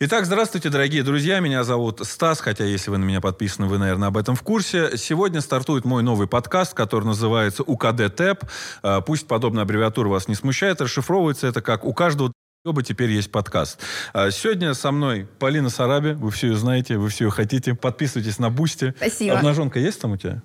Итак, здравствуйте, дорогие друзья. Меня зовут Стас, хотя если вы на меня подписаны, вы, наверное, об этом в курсе. Сегодня стартует мой новый подкаст, который называется УКД ТЭП. А, пусть подобная аббревиатура вас не смущает. Расшифровывается это как «У каждого Оба теперь есть подкаст. А, сегодня со мной Полина Сараби. Вы все ее знаете, вы все ее хотите. Подписывайтесь на Boosty. Спасибо. Обнаженка есть там у тебя?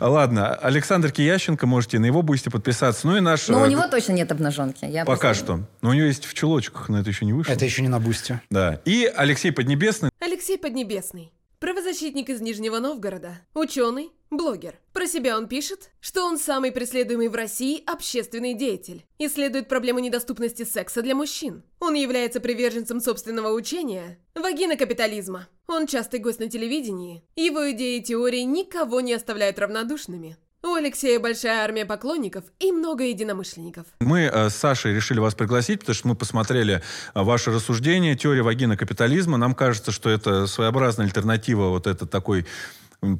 Ладно, Александр Киященко, можете на его Boosty подписаться. Ну и наш... Но у э, него точно нет обнаженки. Я Пока что. Но у него есть в чулочках, но это еще не вышло. Это еще не на бусте. Да. И Алексей Поднебесный. Алексей Поднебесный. Правозащитник из Нижнего Новгорода. Ученый, блогер. Про себя он пишет, что он самый преследуемый в России общественный деятель. Исследует проблему недоступности секса для мужчин. Он является приверженцем собственного учения вагина капитализма. Он частый гость на телевидении. Его идеи и теории никого не оставляют равнодушными. У Алексея большая армия поклонников и много единомышленников. Мы э, с Сашей решили вас пригласить, потому что мы посмотрели э, ваши рассуждения, теория вагина капитализма. Нам кажется, что это своеобразная альтернатива, вот это такой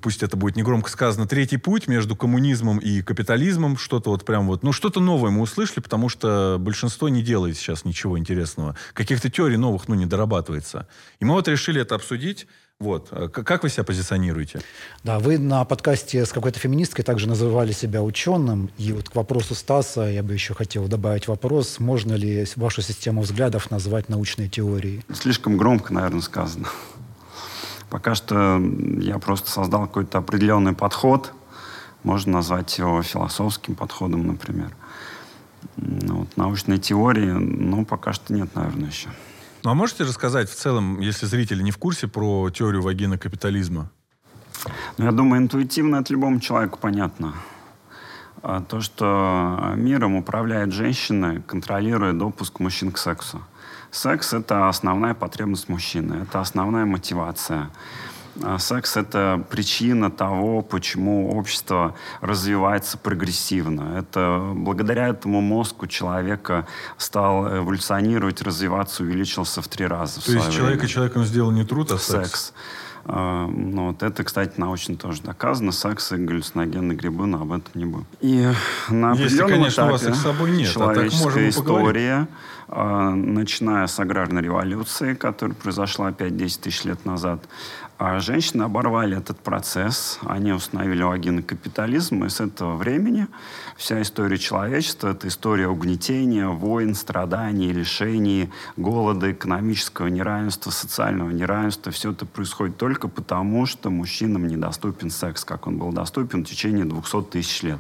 пусть это будет негромко сказано, третий путь между коммунизмом и капитализмом, что-то вот прям вот, ну, что-то новое мы услышали, потому что большинство не делает сейчас ничего интересного. Каких-то теорий новых, ну, не дорабатывается. И мы вот решили это обсудить. Вот. А как вы себя позиционируете? Да, вы на подкасте с какой-то феминисткой также называли себя ученым. И вот к вопросу Стаса я бы еще хотел добавить вопрос, можно ли вашу систему взглядов назвать научной теорией? Слишком громко, наверное, сказано. Пока что я просто создал какой-то определенный подход. Можно назвать его философским подходом, например. Вот, научной теории, ну, пока что нет, наверное, еще. Ну, а можете рассказать в целом, если зрители не в курсе, про теорию вагина капитализма? Ну, я думаю, интуитивно это любому человеку понятно. А то, что миром управляет женщина, контролируя допуск мужчин к сексу. Секс — это основная потребность мужчины, это основная мотивация. А секс — это причина того, почему общество развивается прогрессивно. Это благодаря этому мозгу человека стал эволюционировать, развиваться, увеличился в три раза. То есть человека человеком сделал не труд, а секс? Секс. А, ну, вот это, кстати, научно тоже доказано. Секс и галлюциногенные грибы, но об этом не будем. И на Если, конечно, у вас их с собой нет, человеческая а история, а, начиная с аграрной революции, которая произошла 5-10 тысяч лет назад, а женщины оборвали этот процесс, они установили вагинный капитализм, и с этого времени вся история человечества — это история угнетения, войн, страданий, лишений, голода, экономического неравенства, социального неравенства. Все это происходит только потому, что мужчинам недоступен секс, как он был доступен в течение 200 тысяч лет.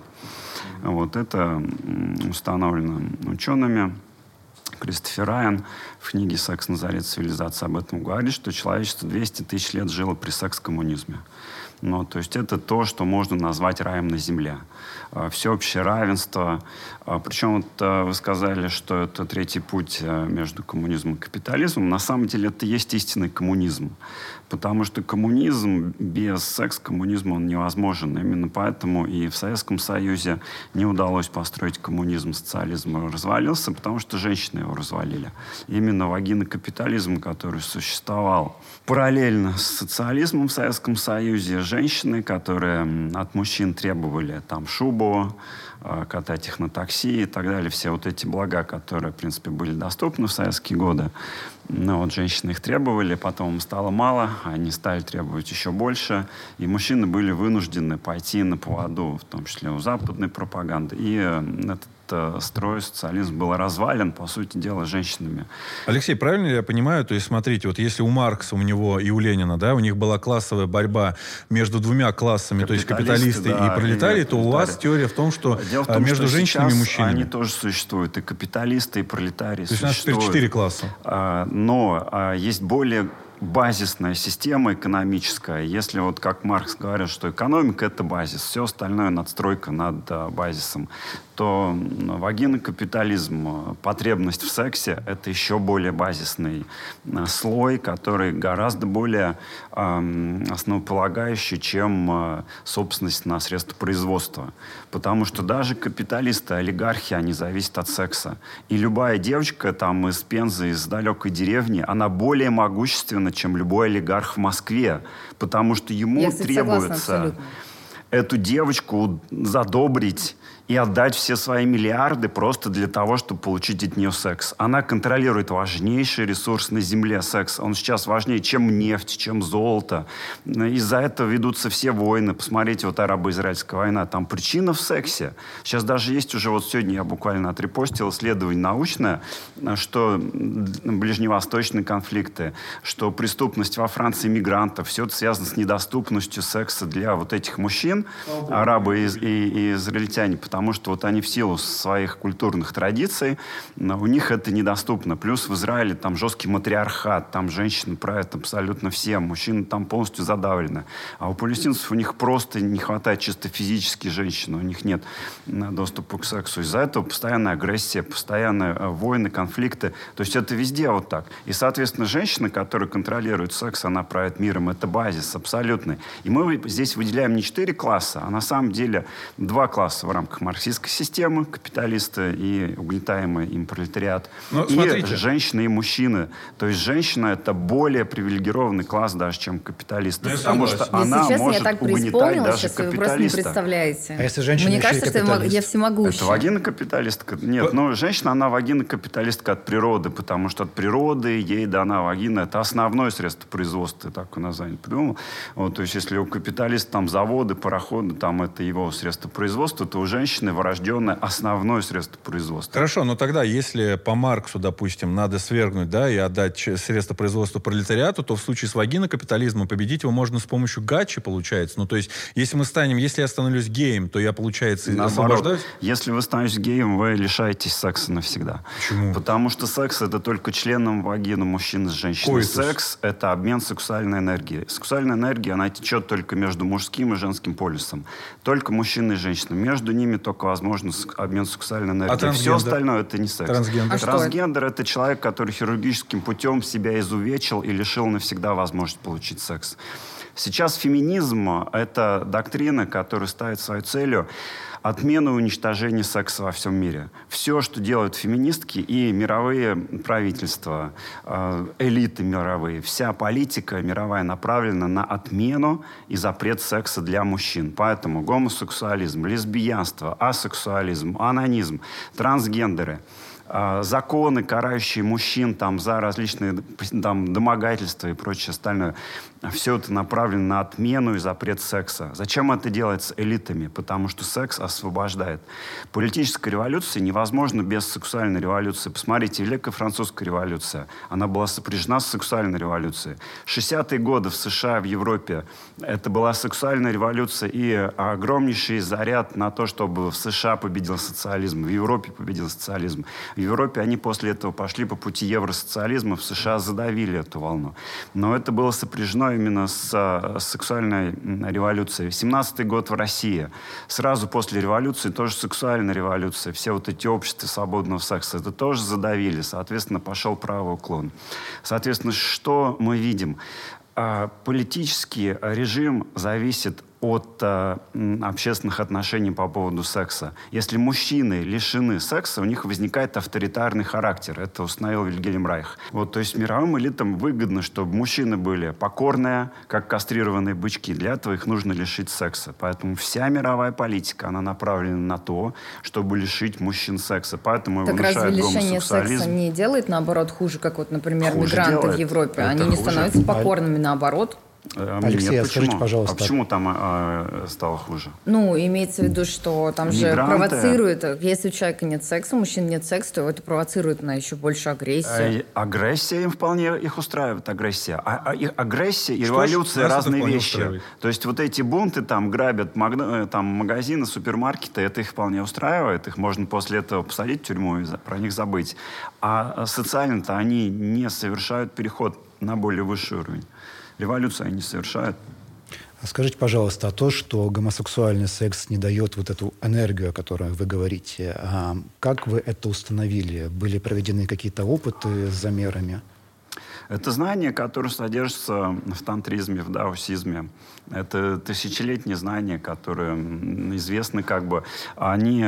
Вот это установлено учеными. Кристофер Райан в книге «Секс на заре цивилизации» об этом говорит, что человечество 200 тысяч лет жило при секс-коммунизме. Ну, то есть это то, что можно назвать раем на земле. А, всеобщее равенство. А, Причем вот а, вы сказали, что это третий путь между коммунизмом и капитализмом. На самом деле это есть истинный коммунизм. Потому что коммунизм без секс-коммунизма он невозможен. Именно поэтому и в Советском Союзе не удалось построить коммунизм, социализм развалился, потому что женщины его развалили. Именно вагинный капитализм, который существовал параллельно с социализмом в Советском Союзе, женщины, которые от мужчин требовали там шубу, э, катать их на такси и так далее. Все вот эти блага, которые, в принципе, были доступны в советские годы. Но вот женщины их требовали, потом им стало мало, они стали требовать еще больше. И мужчины были вынуждены пойти на поводу, в том числе у западной пропаганды. И э, э, строй социализм был развален, по сути дела, женщинами. Алексей, правильно ли я понимаю? То есть, смотрите, вот если у Маркса, у него и у Ленина, да, у них была классовая борьба между двумя классами, то есть капиталисты да, и пролетарии, то у вас теория в том, что Дело в том, между что женщинами и мужчинами. они тоже существуют, и капиталисты, и пролетарии То есть у нас теперь четыре класса. А, но а, есть более базисная система экономическая. Если вот как Маркс говорит, что экономика это базис, все остальное надстройка над а, базисом, то вагинный капитализм, потребность в сексе это еще более базисный а, слой, который гораздо более э, основополагающий, чем э, собственность на средства производства. Потому что даже капиталисты, олигархи, они зависят от секса. И любая девочка там из Пензы, из далекой деревни, она более могущественна, чем любой олигарх в Москве, потому что ему Я, требуется эту девочку задобрить и отдать все свои миллиарды просто для того, чтобы получить от нее секс. Она контролирует важнейший ресурс на Земле, секс. Он сейчас важнее, чем нефть, чем золото. Из-за этого ведутся все войны. Посмотрите, вот арабо-израильская война. Там причина в сексе. Сейчас даже есть уже, вот сегодня я буквально отрепостил исследование научное, что ближневосточные конфликты, что преступность во Франции мигрантов, все это связано с недоступностью секса для вот этих мужчин, арабы и, и, и израильтяне, потому что вот они в силу своих культурных традиций, у них это недоступно. Плюс в Израиле там жесткий матриархат, там женщины правят абсолютно все, мужчины там полностью задавлены. А у палестинцев у них просто не хватает чисто физически женщин, у них нет доступа к сексу. Из-за этого постоянная агрессия, постоянные э, войны, конфликты. То есть это везде вот так. И, соответственно, женщина, которая контролирует секс, она правит миром. Это базис абсолютный. И мы здесь выделяем не четыре класса, а на самом деле два класса в рамках марксистской системы, капиталисты и угнетаемый им пролетариат. Но, и смотрите. женщины и мужчины. То есть женщина это более привилегированный класс даже, чем капиталисты. Ну, потому что если она честно, может я так угнетать даже сейчас, капиталиста. Вы просто не представляете. А если женщина Мне кажется, что я всемогущая. Это вагина-капиталистка. Нет, ну женщина, она вагина-капиталистка от природы, потому что от природы ей дана вагина. Это основное средство производства, так он название придумал. Вот, то есть если у капиталиста там заводы, пароходы, там это его средство производства, то у женщины врожденное основное средство производства. Хорошо, но тогда, если по Марксу, допустим, надо свергнуть, да, и отдать средства производства пролетариату, то в случае с вагинокапитализмом победить его можно с помощью гачи, получается. Ну, то есть, если мы станем, если я становлюсь геем, то я, получается, Наоборот, освобождаюсь? Если вы становитесь геем, вы лишаетесь секса навсегда. Почему? Потому что секс это только членом вагины мужчины с женщиной. Коитус. Секс это обмен сексуальной энергией. Сексуальная энергия, она течет только между мужским и женским полюсом. Только мужчина и женщина. Между ними только возможен обмен сексуальной энергией. А Все остальное это не секс. Трансгендер? А Трансгендер это? это человек, который хирургическим путем себя изувечил и лишил навсегда возможность получить секс. Сейчас феминизм – это доктрина, которая ставит свою целью отмену и уничтожение секса во всем мире. Все, что делают феминистки и мировые правительства, э, элиты мировые, вся политика мировая направлена на отмену и запрет секса для мужчин. Поэтому гомосексуализм, лесбиянство, асексуализм, анонизм, трансгендеры – а, законы, карающие мужчин там, за различные там, домогательства и прочее остальное, все это направлено на отмену и запрет секса. Зачем это делается элитами? Потому что секс освобождает. Политическая революция невозможна без сексуальной революции. Посмотрите, Великая Французская революция, она была сопряжена с сексуальной революцией. 60-е годы в США, в Европе, это была сексуальная революция и огромнейший заряд на то, чтобы в США победил социализм, в Европе победил социализм. В Европе они после этого пошли по пути евросоциализма, в США задавили эту волну. Но это было сопряжено именно с, с сексуальной революцией. 17-й год в России. Сразу после революции тоже сексуальная революция. Все вот эти общества свободного секса, это тоже задавили. Соответственно, пошел правый уклон. Соответственно, что мы видим? А, политический режим зависит от э, общественных отношений по поводу секса. Если мужчины лишены секса, у них возникает авторитарный характер. Это установил Вильгельм Райх. Вот, то есть мировым элитам выгодно, чтобы мужчины были покорные, как кастрированные бычки. Для этого их нужно лишить секса. Поэтому вся мировая политика, она направлена на то, чтобы лишить мужчин секса. Поэтому так разве лишение секса не делает, наоборот, хуже, как вот, например, хуже мигранты делает. в Европе? Это Они не хуже. становятся покорными, наоборот. Э, Алексей, Нет, скажите, пожалуйста. А почему там э, стало хуже? Ну, имеется в виду, что там Мигранты. же провоцирует, если у человека нет секса, у мужчин нет секса, то это провоцирует на еще больше агрессию. Э, агрессия им вполне их устраивает, агрессия. А, а, агрессия и что революция разные вещи. Устраивает? То есть вот эти бунты там грабят магна, э, там, магазины, супермаркеты, это их вполне устраивает. Их можно после этого посадить в тюрьму и про них забыть. А социально-то они не совершают переход на более высший уровень революцию они совершают. А скажите, пожалуйста, а то, что гомосексуальный секс не дает вот эту энергию, о которой вы говорите, а как вы это установили? Были проведены какие-то опыты с замерами? Это знание, которое содержится в тантризме, в даосизме. Это тысячелетние знания, которые известны как бы, они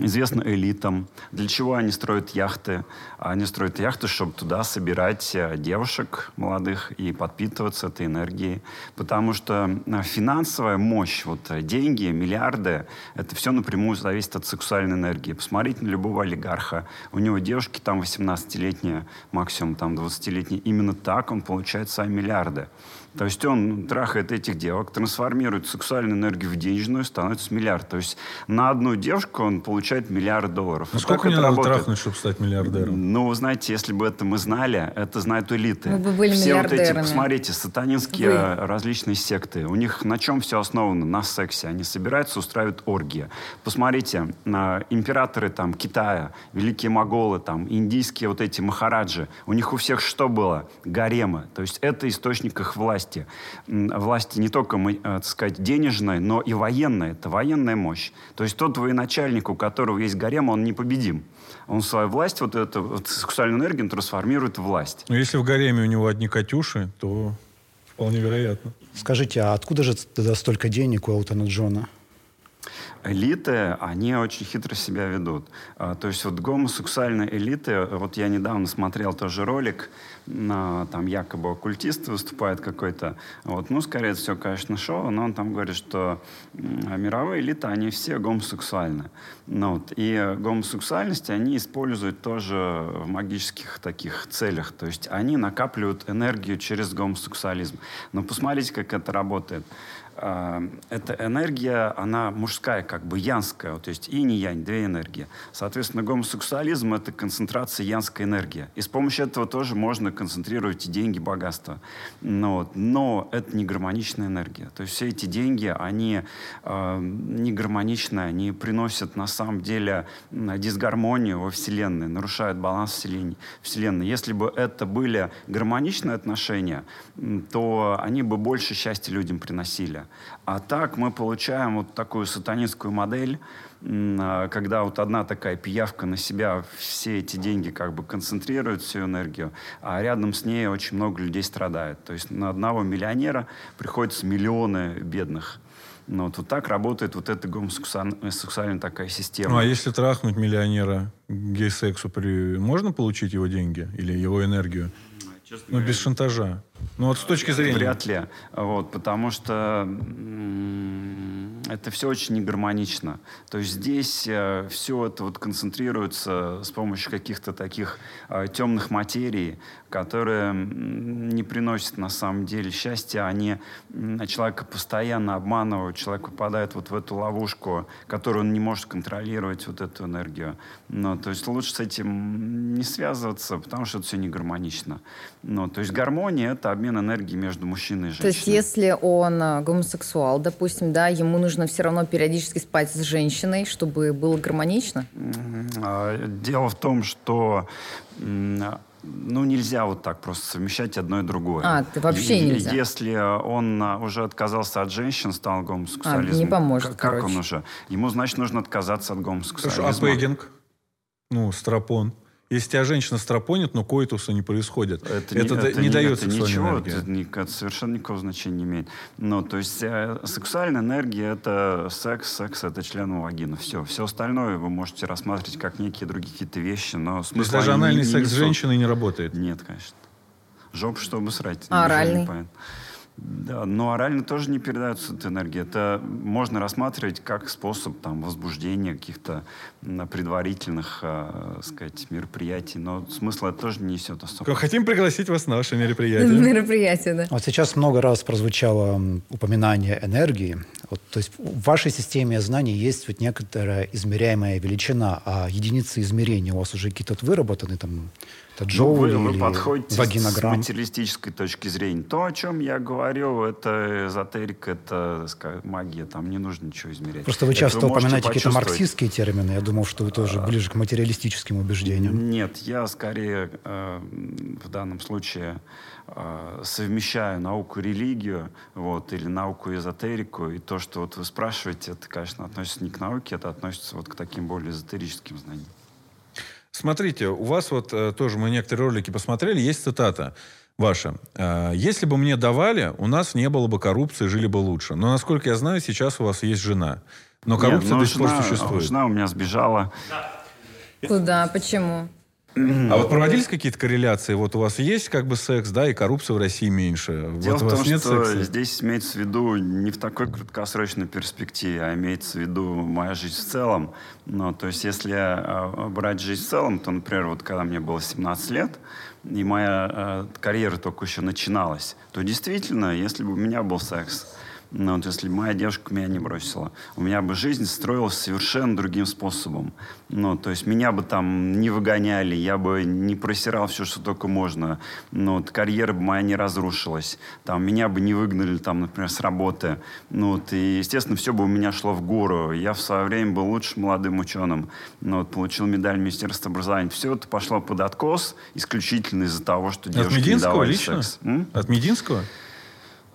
известны элитам. Для чего они строят яхты? Они строят яхты, чтобы туда собирать э, девушек молодых и подпитываться этой энергией. Потому что э, финансовая мощь, вот э, деньги, миллиарды, это все напрямую зависит от сексуальной энергии. Посмотрите на любого олигарха. У него девушки там 18-летние, максимум там 20-летние. Именно так он получает свои миллиарды. То есть он трахает этих девок, трансформирует сексуальную энергию в денежную, становится миллиард. То есть на одну девушку он получает миллиард долларов. Ну, сколько мне надо работает? трахнуть, чтобы стать миллиардером? Ну, вы знаете, если бы это мы знали, это знают элиты. Мы бы были все вот эти, посмотрите, сатанинские вы. различные секты. У них на чем все основано? На сексе. Они собираются, устраивают оргии. Посмотрите, императоры там Китая, великие моголы, там, индийские вот эти махараджи. У них у всех что было? Гаремы. То есть это источник их власти власти. Власти не только, э, так сказать, денежной, но и военной. Это военная мощь. То есть тот военачальник, у которого есть гарем, он непобедим. Он свою власть, вот эту вот сексуальную энергию трансформирует в власть. Но если в гареме у него одни «Катюши», то вполне вероятно. Скажите, а откуда же тогда столько денег у Элтона Джона? Элиты, они очень хитро себя ведут. А, то есть вот гомосексуальные элиты, вот я недавно смотрел тоже ролик, там якобы оккультист выступает какой-то. Вот. Ну, скорее это все, конечно, шоу, но он там говорит, что мировые элиты, они все гомосексуальны. Ну, вот. И гомосексуальность они используют тоже в магических таких целях. То есть они накапливают энергию через гомосексуализм. Но посмотрите, как это работает. А, эта энергия, она мужская, как бы янская, то есть и не янь, две энергии. Соответственно, гомосексуализм — это концентрация янской энергии. И с помощью этого тоже можно концентрировать деньги, богатство. Но, но это не гармоничная энергия. То есть все эти деньги, они э, не гармоничные, они приносят на самом деле дисгармонию во Вселенной, нарушают баланс Вселенной. Если бы это были гармоничные отношения, то они бы больше счастья людям приносили. А так мы получаем вот такую сатанинскую модель, а, когда вот одна такая пиявка на себя все эти деньги как бы концентрирует, всю энергию, а рядом с ней очень много людей страдает. То есть на одного миллионера приходится миллионы бедных. Ну, вот, вот так работает вот эта гомосексуальная такая система. Ну, а если трахнуть миллионера гей-сексу, при... можно получить его деньги или его энергию? Честно ну, говоря, без шантажа. Ну, вот с точки зрения... Вряд ли. Вот, потому что это все очень негармонично. То есть здесь э, все это вот концентрируется с помощью каких-то таких э, темных материй, которые не приносят на самом деле счастья. Они человека постоянно обманывают, человек попадает вот в эту ловушку, которую он не может контролировать, вот эту энергию. Ну, то есть лучше с этим не связываться, потому что это все не гармонично. Ну, то есть гармония — это обмен энергии между мужчиной и женщиной. То есть если он э, гомосексуал, допустим, да, ему нужно все равно периодически спать с женщиной, чтобы было гармонично? А, дело в том, что ну, нельзя вот так просто совмещать одно и другое. А, ты вообще и, нельзя? Если он а, уже отказался от женщин, стал гомосексуализмом... А, не поможет, как, короче. он уже? Ему, значит, нужно отказаться от гомосексуализма. Хорошо, а пегинг? Ну, стропон? Если тебя женщина стропонит, но коитуса не происходит. Это, это, не, это не, не дает это ничего, энергии. Это, не, это совершенно никакого значения не имеет. Ну, то есть э, сексуальная энергия — это секс, секс — это член вагины. Все. Все остальное вы можете рассматривать как некие другие какие-то вещи, но То есть даже анальный секс с женщиной не работает? Нет, конечно. Жоп, чтобы срать. Оральный? Да, но орально тоже не передается эта энергия. Это можно рассматривать как способ там, возбуждения каких-то предварительных, э, сказать, мероприятий, но смысла это тоже не несет особо. Хотим пригласить вас на ваше мероприятие. Мероприятие, да. Вот сейчас много раз прозвучало упоминание энергии. Вот, то есть в вашей системе знаний есть вот некоторая измеряемая величина, а единицы измерения у вас уже какие-то выработаны, там, это джоули ну, вы, вы подходите с материалистической точки зрения. То, о чем я говорил, это эзотерика, это сказать, магия, там не нужно ничего измерять. Просто вы часто вы упоминаете какие-то марксистские термины. Я думал, что вы тоже а, ближе к материалистическим убеждениям. Нет, я скорее э, в данном случае э, совмещаю науку и религию, вот, или науку и эзотерику, и то, что вот вы спрашиваете, это, конечно, относится не к науке, это относится вот к таким более эзотерическим знаниям. Смотрите, у вас вот э, тоже мы некоторые ролики посмотрели, есть цитата. ваша. А, если бы мне давали, у нас не было бы коррупции, жили бы лучше. Но, насколько я знаю, сейчас у вас есть жена. Но коррупция Нет, ну, до сих пор существует. Жена у меня сбежала. Куда? Почему? А вот проводились какие-то корреляции? Вот у вас есть как бы секс, да, и коррупция в России меньше. Дело вот в том, нет что секса? здесь имеется в виду не в такой краткосрочной перспективе, а имеется в виду моя жизнь в целом. Ну, то есть если а, брать жизнь в целом, то, например, вот когда мне было 17 лет, и моя э, карьера только еще начиналась, то действительно, если бы у меня был секс, ну, вот если бы моя девушка меня не бросила, у меня бы жизнь строилась совершенно другим способом. Ну, то есть меня бы там не выгоняли, я бы не просирал все, что только можно. Ну, вот карьера бы моя не разрушилась. Там, меня бы не выгнали, там, например, с работы. Ну, вот, и, естественно, все бы у меня шло в гору. Я в свое время был лучшим молодым ученым. Ну, вот, получил медаль Министерства образования. Все это пошло под откос исключительно из-за того, что девушки От Мединского не давали лично? секс. М? От Мединского?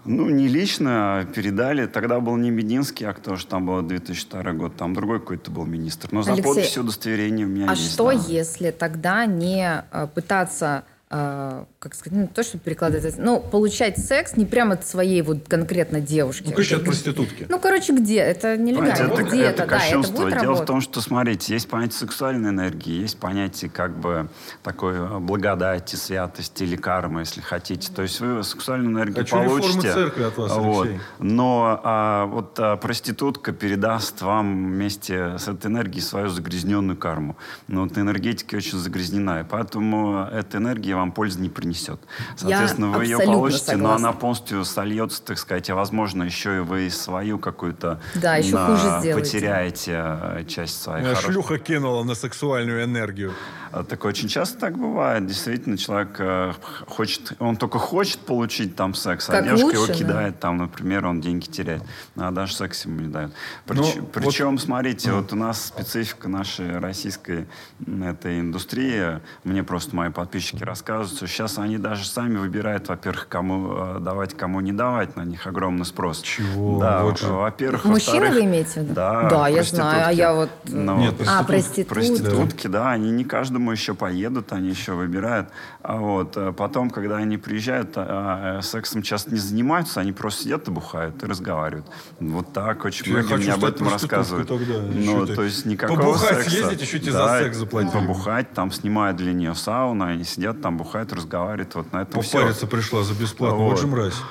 Ну, не лично, а передали. Тогда был не Мединский акт, потому что там был 2002 год, там другой какой-то был министр. Но за Алексей, подписью удостоверения у меня а есть. А что, да. если тогда не э, пытаться как сказать, ну, то, что перекладывать, ну, получать секс не прямо от своей вот конкретно девушки. Ну, короче, от проститутки. Ну, короче, где? Это нелегально. Это, где это, это, да, это будет Дело работать? в том, что, смотрите, есть понятие сексуальной энергии, есть понятие как бы такой э, благодати, святости или кармы, если хотите. То есть вы сексуальную энергию Хочу получите. церкви от вас, вот, Но а, вот а, проститутка передаст вам вместе с этой энергией свою загрязненную карму. Но вот энергетика очень загрязнена, и поэтому эта энергия вам пользы не принесет несет. Соответственно, Я вы ее получите, согласна. но она полностью сольется, так сказать, а возможно, еще и вы свою какую-то да, еще на, хуже потеряете э, часть своей. Хорошей... Шлюха кинула на сексуальную энергию. А, так очень часто так бывает. Действительно, человек э, хочет, он только хочет получить там секс, а как а девушка лучше, его кидает, да? там, например, он деньги теряет, а даже секс ему не дает. Прич, ну, причем, вот... смотрите, вот у нас специфика нашей российской этой индустрии, мне просто мои подписчики рассказывают, что сейчас они даже сами выбирают, во-первых, кому э, давать, кому не давать, на них огромный спрос. Чего? Да, вот во-первых, Мужчины вы имеете в виду? Да, да я знаю, а я вот... Ну, Нет, проститут... А, проститутки. Проститутки, да, они не каждый каждому еще поедут, они еще выбирают. А вот э, потом, когда они приезжают, а, а, сексом часто не занимаются, они просто сидят и бухают, и разговаривают. Вот так очень многие мне об этом рассказывают. Тогда, ну, то есть никакого Побухать секса. съездить, еще тебе да, за секс заплатить. Побухать, там снимают для нее сауну, они сидят там, бухают, разговаривают. Вот на этом Попариться все. пришла за бесплатно, вот, вот же мразь.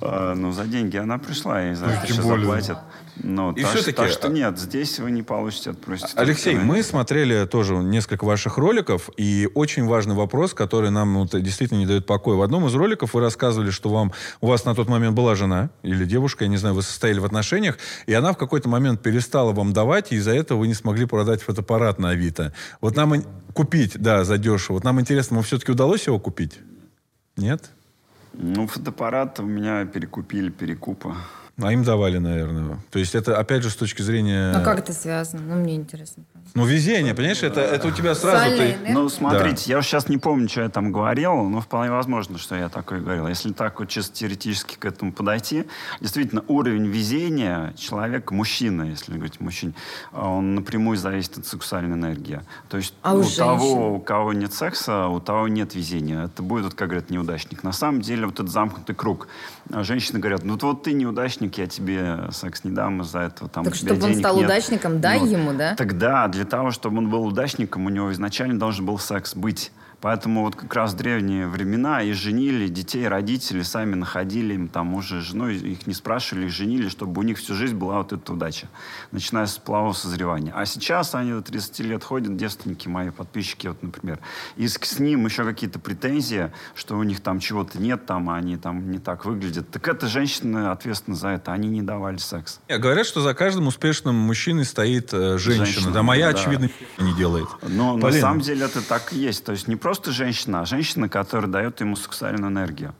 А, ну, за деньги она пришла, и за ну, это еще заплатят. Ну, и так, все-таки... Так что нет, здесь вы не получите от проститутки. Алексей, мы смотрели тоже несколько ваших роликов, и очень важный вопрос, который нам вот, действительно не дает покоя. В одном из роликов вы рассказывали, что вам, у вас на тот момент была жена или девушка, я не знаю, вы состояли в отношениях, и она в какой-то момент перестала вам давать, и из-за этого вы не смогли продать фотоаппарат на Авито. Вот нам... Купить, да, задешево. Вот нам интересно, вам все-таки удалось его купить? Нет? Ну, фотоаппарат у меня перекупили, перекупа. А им давали, наверное. То есть это, опять же, с точки зрения... А как это связано? Ну, мне интересно. Ну, везение, понимаешь, это, это у тебя сразу... Ты... Ну, смотрите, да. я сейчас не помню, что я там говорил, но вполне возможно, что я такое говорил. Если так вот чисто теоретически к этому подойти, действительно, уровень везения человека, мужчины, если говорить мужчине, он напрямую зависит от сексуальной энергии. То есть а у, у того, у кого нет секса, у того нет везения. Это будет, вот, как говорят, неудачник. На самом деле, вот этот замкнутый круг. Женщины говорят, ну вот ты неудачник, я тебе секс не дам из-за этого. Там, так чтобы он стал нет. удачником, дай ну, ему, да? Тогда для того, чтобы он был удачником, у него изначально должен был секс быть. Поэтому вот как раз в древние времена и женили детей, родители сами находили им там уже жену, их не спрашивали, их женили, чтобы у них всю жизнь была вот эта удача, начиная с полового созревания. А сейчас они до 30 лет ходят, девственники, мои подписчики, вот, например, и с, с ним еще какие-то претензии, что у них там чего-то нет, там они там не так выглядят. Так это женщины ответственны за это, они не давали секс. Говорят, что за каждым успешным мужчиной стоит э, женщина. женщина. Да, моя, да. очевидно, не делает. Но Полина. на самом деле это так и есть. То есть не просто просто женщина, а женщина, которая дает ему сексуальную энергию.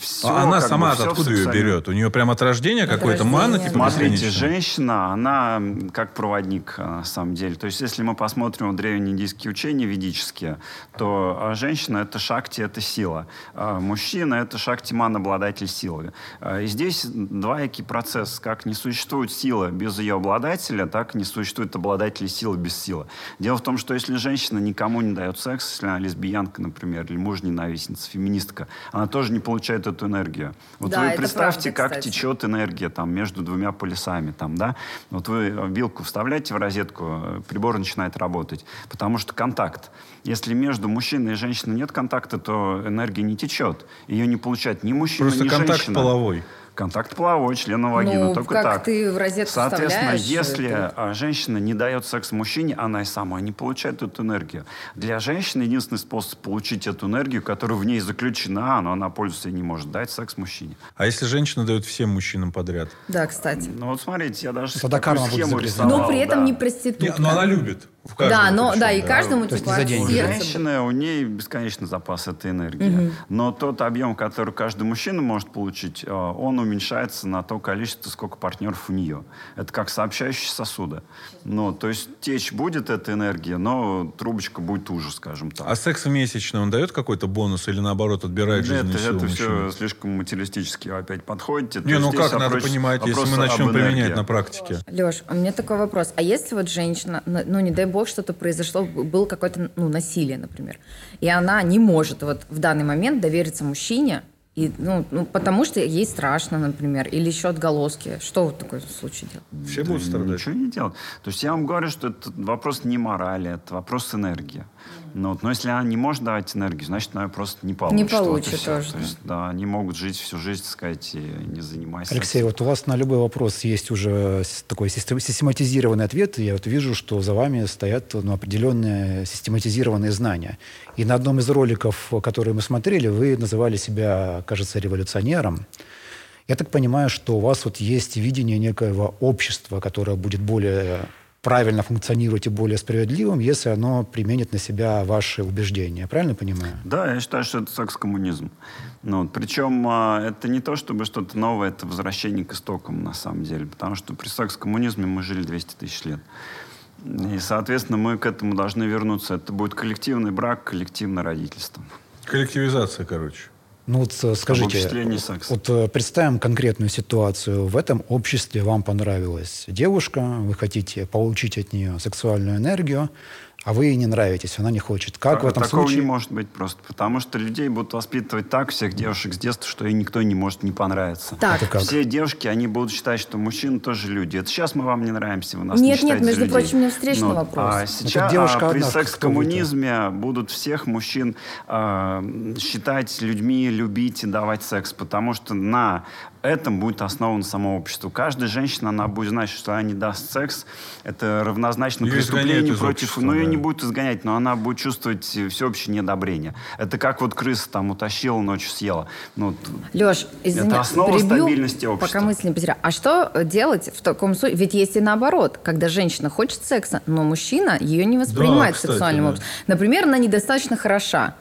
Все, а она сама бы, откуда ее берет? У нее прямо от рождения какой-то мана? Типа, Смотрите, женщина, она как проводник, э, на самом деле. То есть, если мы посмотрим древние индийские учения ведические, то а, женщина — это шакти, это сила. А мужчина — это шакти ман, обладатель силы. И здесь двоякий процесс. Как не существует сила без ее обладателя, так не существует обладателя силы без силы. Дело в том, что если женщина никому не дает секс, если она лесбиянка, лесбиянка, например, или муж-ненавистница, феминистка, она тоже не получает эту энергию. Вот Да, вы представьте, правда, как кстати. течет энергия там между двумя полюсами, там, да? Вот вы вилку вставляете в розетку, э, прибор начинает работать, потому что контакт. Если между мужчиной и женщиной нет контакта, то энергия не течет. Ее не получает ни мужчина, Просто ни контакт женщина. половой. Контакт половой, члена вагины, Ну, только как так. ты в розетку Соответственно, если это- а, женщина не дает секс мужчине, она и сама не получает эту энергию. Для женщины единственный способ получить эту энергию, которая в ней заключена, но она пользоваться ей не может, дать секс мужчине. А если женщина дает всем мужчинам подряд? Да, кстати. Ну вот смотрите, я даже Тогда карма будет схему рисовал. Но при этом да. не проститутка. но она любит. В Да, но причем, да, и каждому типа не за от сердца. Женщина, у ней бесконечный запас этой энергии. Но тот объем, который каждый мужчина может получить, э, он уменьшается на то количество, сколько партнеров у нее. Это как сообщающие сосуды. Ну, то есть течь будет эта энергия, но трубочка будет уже, скажем так. А секс месячный, он дает какой-то бонус или наоборот отбирает жизненную силу это все мужчины? слишком материалистически вы опять подходите. То Не, ну как надо понимать, если мы начнем применять на практике? Леш, у меня такой вопрос. А если вот женщина, ну, ну, не дай бог, что-то произошло, было какое-то ну, насилие, например, и она не может вот в данный момент довериться мужчине, и, ну, ну, потому что ей страшно, например, или еще отголоски. Что в такой случае делать? Все Да будут страдать. Ничего не делать. То есть я вам говорю, что это вопрос не морали, это вопрос энергии. Но, вот, но если она не может давать энергию, значит, она просто не получит. Не Вот получит всё. тоже, То есть, да, они могут жить всю жизнь, так сказать, и не занимаясь Алексей, вот у вас на любой вопрос есть уже такой систем- систематизированный ответ. Я вот вижу, что за вами стоят ну, определенные систематизированные знания. И на одном из роликов, которые мы смотрели, вы называли себя, кажется, революционером. Я так понимаю, что у вас вот есть видение некоего общества, которое будет более правильно функционировать и более справедливым, если оно применит на себя ваши убеждения. Правильно понимаю? Да, я считаю, что это секс-коммунизм. Ну, вот, причем а, это не то, чтобы что-то новое, это возвращение к истокам, на самом деле. Потому что при секс-коммунизме мы жили 200 тысяч лет. И, соответственно, мы к этому должны вернуться. Это будет коллективный брак, коллективное родительство. Коллективизация, короче. Ну вот э, скажите, вот э, представим конкретную ситуацию. В этом обществе вам понравилась девушка, вы хотите получить от нее сексуальную энергию, а вы ей не нравитесь, она не хочет. Как в этом Такого случае? не может быть просто. Потому что людей будут воспитывать так, всех девушек с детства, что ей никто не может не понравиться. Так, Это как? Все девушки, они будут считать, что мужчины тоже люди. Это сейчас мы вам не нравимся, вы нас Нет, не нет, считаете между людей. прочим, у меня встречный Ну, вопрос. А сейчас девушка а, при секс-коммунизме будут всех мужчин а, считать людьми, любить и давать секс, потому что на этом будет основано само общество. Каждая женщина, она будет знать, что она не даст секс. Это равнозначно изгоняют преступлению против... общества, ну, ее да. не будет изгонять, но она будет чувствовать всеобщее неодобрение. Это как вот крыса там утащила, ночью съела. Ну, Леш, извини, Это основа перебью, стабильности общества. Пока мысли не потерял. А что делать в таком случае? Ведь есть и наоборот, когда женщина хочет секса, но мужчина ее не воспринимает кстати, сексуальным да. образом. Например, она недостаточно хороша,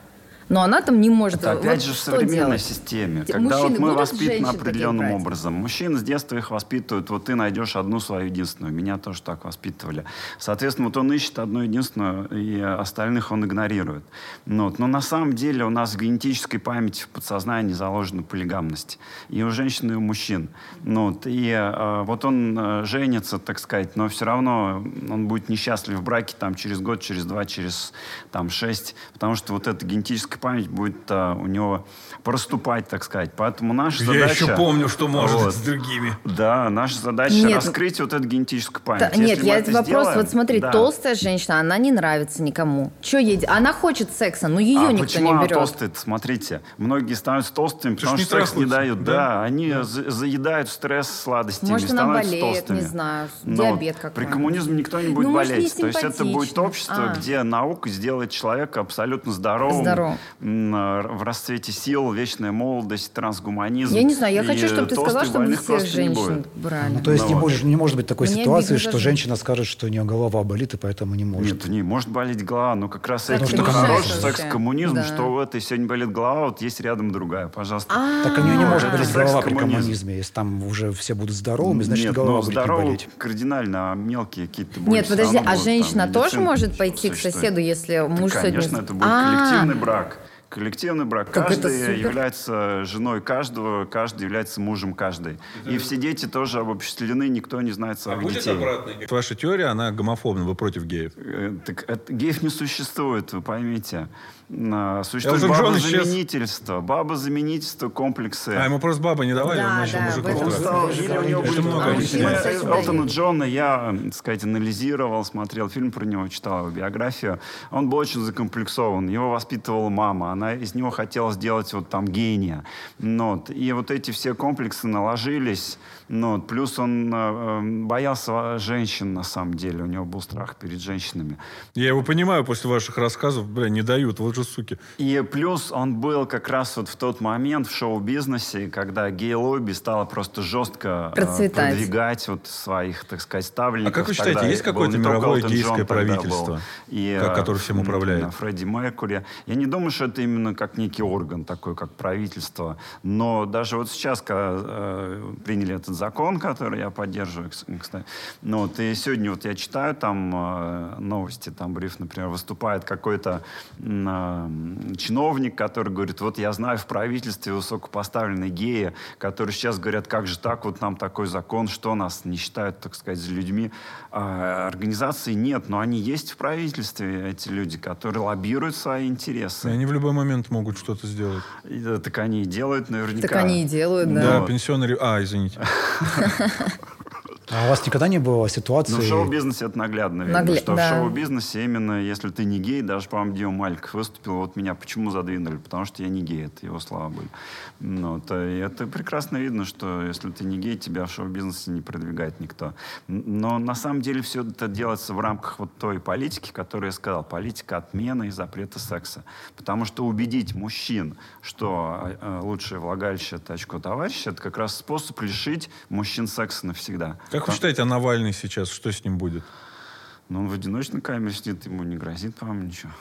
но она там не может. Это опять Вот же в современной делать? системе, Те- когда вот мы воспитаны определенным образом. Мужчин с детства их воспитывают, вот ты найдешь одну свою единственную. Меня тоже так воспитывали. Соответственно, вот он ищет одну единственную, и остальных он игнорирует. Ну, вот. Но на самом деле у нас в генетической памяти в подсознании заложена полигамность. И у женщин, и у мужчин. Ну, вот. И э, вот он э, женится, так сказать, но все равно он будет несчастлив в браке там, через год, через два, через там, шесть, потому что вот эта генетическая память будет э, у него проступать, так сказать. Поэтому наша Я задача... еще помню, что может Вот. с другими. Да, наша задача Нет. раскрыть вот эту генетическую память. Да, Если нет, я это этот вопрос, сделаем, вот смотри, да. толстая женщина, она не нравится никому. Че ей? Она хочет секса, но ее а никто почему не она берет. толстая Смотрите, многие становятся толстыми, потому что что секс не дают. да? Да, они за- заедают стресс сладостями, Может, она болеет, толстыми. не знаю, Но диабет При коммунизме никто не будет Ну, может, болеть. не То есть это будет общество, А. где наука сделает человека абсолютно здоровым, Здоровым. Э, в расцвете сил, вечная молодость, трансгуманизм. Я не знаю, я И хочу, чтобы ты сказал, чтобы больных всех женщин брали. Ну, то есть Ну не, вот. может, не может быть такой Мне ситуации, что за женщина скажет, что у нее голова болит, и поэтому не может. Нет, не, может болеть голова, но как раз это не хороший секс-коммунизм, Да. что у этой сегодня болит голова, вот есть рядом другая, пожалуйста. А, Так у нее не может болеть голова при коммунизме. Если там уже все будут здоровыми, значит, голова будет не болеть. кардинально, а мелкие какие-то Нет, подожди, а женщина тоже может пойти к соседу, если муж конечно, сегодня... это будет А, коллективный брак. Коллективный брак. Как это каждый является женой каждого, каждый является мужем каждой. И все дети тоже обобществлены, никто не знает А своих будет детей. обратный? Ваша теория, она гомофобна, вы против геев. Э, Так это- геев не существует, вы поймите. Существует Элтон Джон исчез. баба-заменительство. Баба-заменительство, комплексы. А, ему просто баба не давали, Да, он начал да, мужиков брать. стал, или у него были много Элтона. Джона я, так сказать, анализировал, смотрел фильм про него, читал его биографию. Он был очень закомплексован. Его воспитывала мама. Она из него хотела сделать вот там гения. Ну, вот. И вот эти все комплексы наложились. Ну, вот. Плюс он э, э, боялся женщин, на самом деле. У него был страх перед женщинами. Я его понимаю после ваших рассказов, бля, не дают, вот же суки. И плюс он был как раз вот в тот момент в шоу-бизнесе, когда гей-лобби стало просто жестко э, Процветать. продвигать вот своих, так сказать, ставленников. А как вы считаете, Тогда есть какое-то мировое гейское правительство, и, как- э, которое всем управляет? Фредди Меркури. Я не думаю, что это именно как некий орган такой, как правительство. Но даже вот сейчас, когда э, приняли этот закон, который я поддерживаю, кс- кстати, ну вот, и сегодня вот я читаю там э, новости, там бриф, например, выступает какой-то э, чиновник, который говорит, вот я знаю в правительстве высокопоставленные геи, которые сейчас говорят, как же так, вот нам такой закон, что нас не считают, так сказать, за людьми. А, организаций нет, но они есть в правительстве, эти люди, которые лоббируют свои И интересы. они в любой момент могут что-то сделать. И, э, так они и делают наверняка. Так они и делают, да. Да, пенсионеры... А, извините. А у вас никогда не было ситуации... Ну, в шоу-бизнесе это наглядно видно, Нагле- что да. в шоу-бизнесе именно, если ты не гей, даже, по-моему, Дима Мальков выступил, вот меня почему задвинули? Потому что я не гей, это его слова были. Ну, то, и это прекрасно видно, что если ты не гей, тебя в шоу-бизнесе не продвигает никто. Но на самом деле все это делается в рамках вот той политики, которую я сказал, политика отмены и запрета секса. Потому что убедить мужчин, что э, лучшее влагалище это очко товарища, это как раз способ лишить мужчин секса навсегда. Как вы считаете, а Навальный сейчас, что с ним будет? ну, он в одиночной камере сидит, ему не грозит, по-моему, ничего.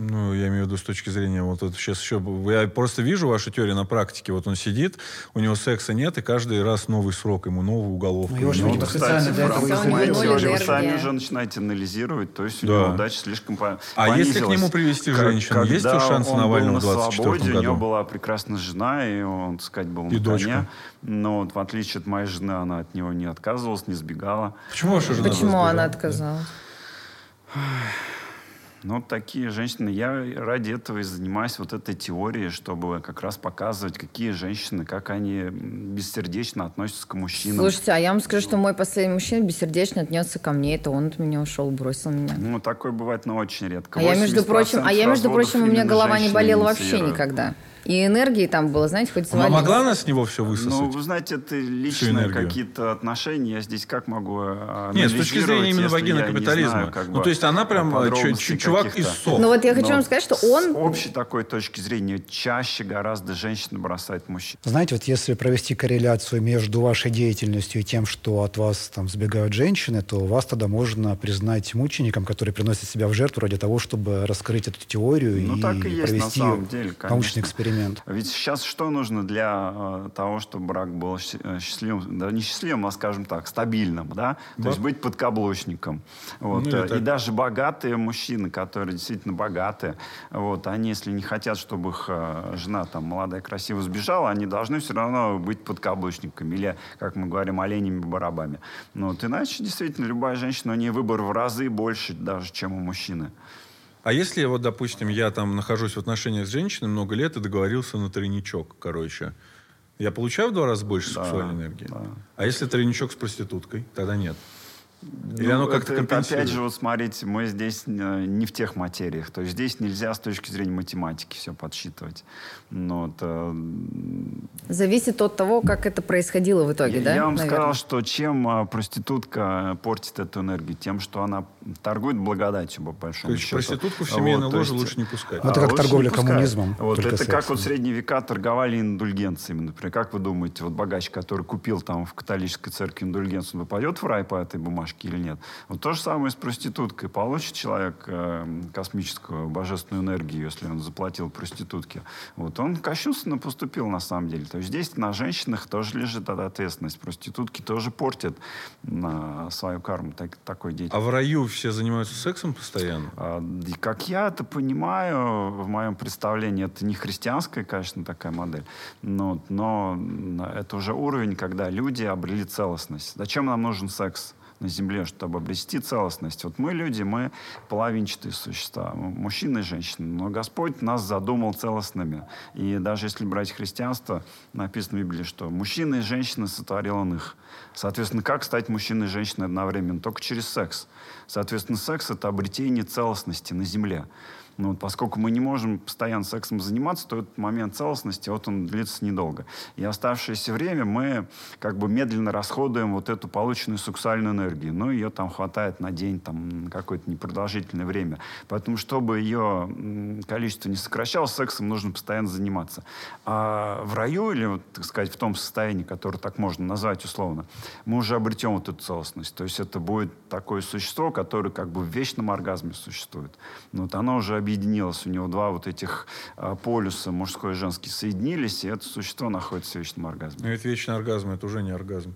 Ну, я имею в виду с точки зрения, вот это сейчас еще... Я просто вижу вашу теорию на практике. Вот он сидит, у него секса нет, и каждый раз новый срок, ему новую уголовку. Ну, его же Ну, специально для этого и у Вы энергия. сами уже начинаете анализировать, то есть у Да. него удача слишком по- А если к нему привести Как- женщину, есть ли он Навального в на 24 свободе, у году? него была прекрасная жена, и он, так сказать, был И на дочка. коне. Но вот в отличие от моей жены, она от него не отказывалась, не сбегала. Почему ваша жена Почему она отказалась? Ну, такие женщины. Я ради этого и занимаюсь вот этой теорией, чтобы как раз показывать, какие женщины, как они бессердечно относятся к мужчинам. Слушайте, а я вам скажу, что мой последний мужчина бессердечно отнесся ко мне. Это он от меня ушел, бросил меня. Ну, такое бывает, но очень редко. А я, между 80% прочим, а я, между прочим, у меня голова не болела вообще никогда. И энергии там было, знаете, хоть Она завались. могла она с него все высосать? Ну, вы знаете, это личные какие-то отношения. Я здесь как могу а, Нет, с точки зрения именно вагина капитализма. знаю, как ну, бы, то есть она прям э, подробностей чу- чувак из СО. Ну вот я хочу Но вам сказать, что с он... общей такой точки зрения чаще гораздо женщины бросают мужчин. Знаете, вот если провести корреляцию между вашей деятельностью и тем, что от вас там сбегают женщины, то вас тогда можно признать мучеником, который приносит себя в жертву ради того, чтобы раскрыть эту теорию Ну, и так и есть на провести самом деле, конечно. научный эксперимент. Ведь сейчас что нужно для э, того, чтобы брак был э, счастливым, да не счастливым, а, скажем так, стабильным, да? То Да. есть быть подкаблучником. Вот. Ну, э, так. и даже богатые мужчины, которые действительно богатые, вот, они, если не хотят, чтобы их жена там молодая, красиво сбежала, они должны все равно быть подкаблучниками или, как мы говорим, оленями-барабами. Ну, вот, иначе действительно любая женщина, у нее выбор в разы больше даже, чем у мужчины. А если вот, допустим, я там нахожусь в отношениях с женщиной много лет и договорился на тройничок, короче, я получаю в два раза больше Да, сексуальной энергии? да. А если тройничок с проституткой? Тогда нет. Или Ну, оно как-то это- это компенсирует? Опять же, вот смотрите, мы здесь э, не в тех материях. То есть здесь нельзя с точки зрения математики все подсчитывать. Но вот, э, Зависит от того, как это происходило в итоге, я, да? я вам наверное? сказал, что чем э, проститутка портит эту энергию? Тем, что она торгует благодатью, по То большому есть счету. проститутку в семейное Вот, то ложе есть- лучше не пускать. Ну, это как лучше торговля коммунизмом, Вот это как сексом. вот в средние века торговали индульгенциями. Например, как вы думаете, вот богач, который купил там в католической церкви индульгенцию, он попадет в рай по этой бумажке или нет? Вот то же самое с проституткой. Получит человек э, космическую божественную энергию, если он заплатил проститутке. Вот он кощунственно поступил на самом деле. То есть здесь на женщинах тоже лежит ответственность. Проститутки тоже портят на свою карму так- такой А деятельностью. в раю все занимаются сексом постоянно? А, Как я это понимаю, в моем представлении, это не христианская, конечно, такая модель, но, но это уже уровень, когда люди обрели целостность. Зачем нам нужен секс? На Земле, чтобы обрести целостность. Вот мы люди, мы половинчатые существа, мужчины и женщины. Но Господь нас задумал целостными. И даже если брать христианство, написано в Библии, что мужчины и женщины сотворил Он их. Соответственно, как стать мужчиной и женщиной одновременно? Только через секс. Соответственно, секс — это обретение целостности на Земле. Ну, вот, поскольку мы не можем постоянно сексом заниматься, то этот момент целостности, вот он длится недолго. И оставшееся время мы как бы медленно расходуем вот эту полученную сексуальную энергию. Ну, ее там хватает на день, там, какое-то непродолжительное время. Поэтому, чтобы ее количество не сокращалось, сексом нужно постоянно заниматься. А в раю, или, вот, так сказать, в том состоянии, которое так можно назвать условно, мы уже обретем вот эту целостность. То есть это будет такое существо, которое как бы в вечном оргазме существует. Ну, вот оно уже объединилось. У него два вот этих а, полюса, мужской и женский, соединились, и это существо находится в вечном оргазме. Но это вечный оргазм, это уже не оргазм.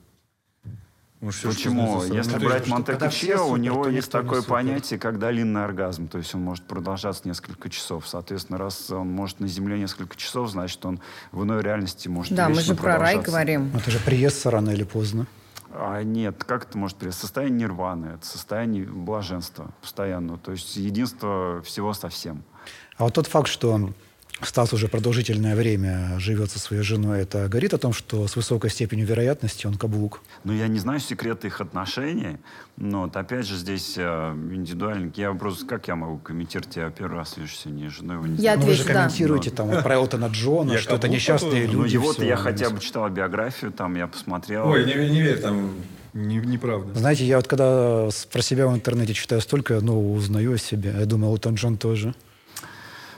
Все, Почему? Если ну, брать Монте-Каче, у него есть такое понятие, как долинный оргазм. То есть он может продолжаться несколько часов. Соответственно, раз он может на Земле несколько часов, значит, он в иной реальности может Да, мы же про рай говорим. Это же приезд рано или поздно. А нет, как это может быть? Состояние нирваны, это состояние блаженства постоянного. То есть единство всего со всем. А вот тот факт, что Стас уже продолжительное время живет со своей женой, это говорит о том, что с высокой степенью вероятности он каблук? Ну, я не знаю секреты их отношений, но вот опять же здесь э, индивидуально. Я просто, как я могу комментировать? Я первый раз вижу сегодня жену его не Я знаю. отвечу, ну, вы же комментируете да. там вот, про Элтона Джона, что это несчастные люди. Ну, его-то я хотя бы читал биографию, там я посмотрел. Ой, не, не верь, там не, неправда. Знаете, я вот когда про себя в интернете читаю столько нового узнаю о себе. Я думаю, Элтон Джон тоже.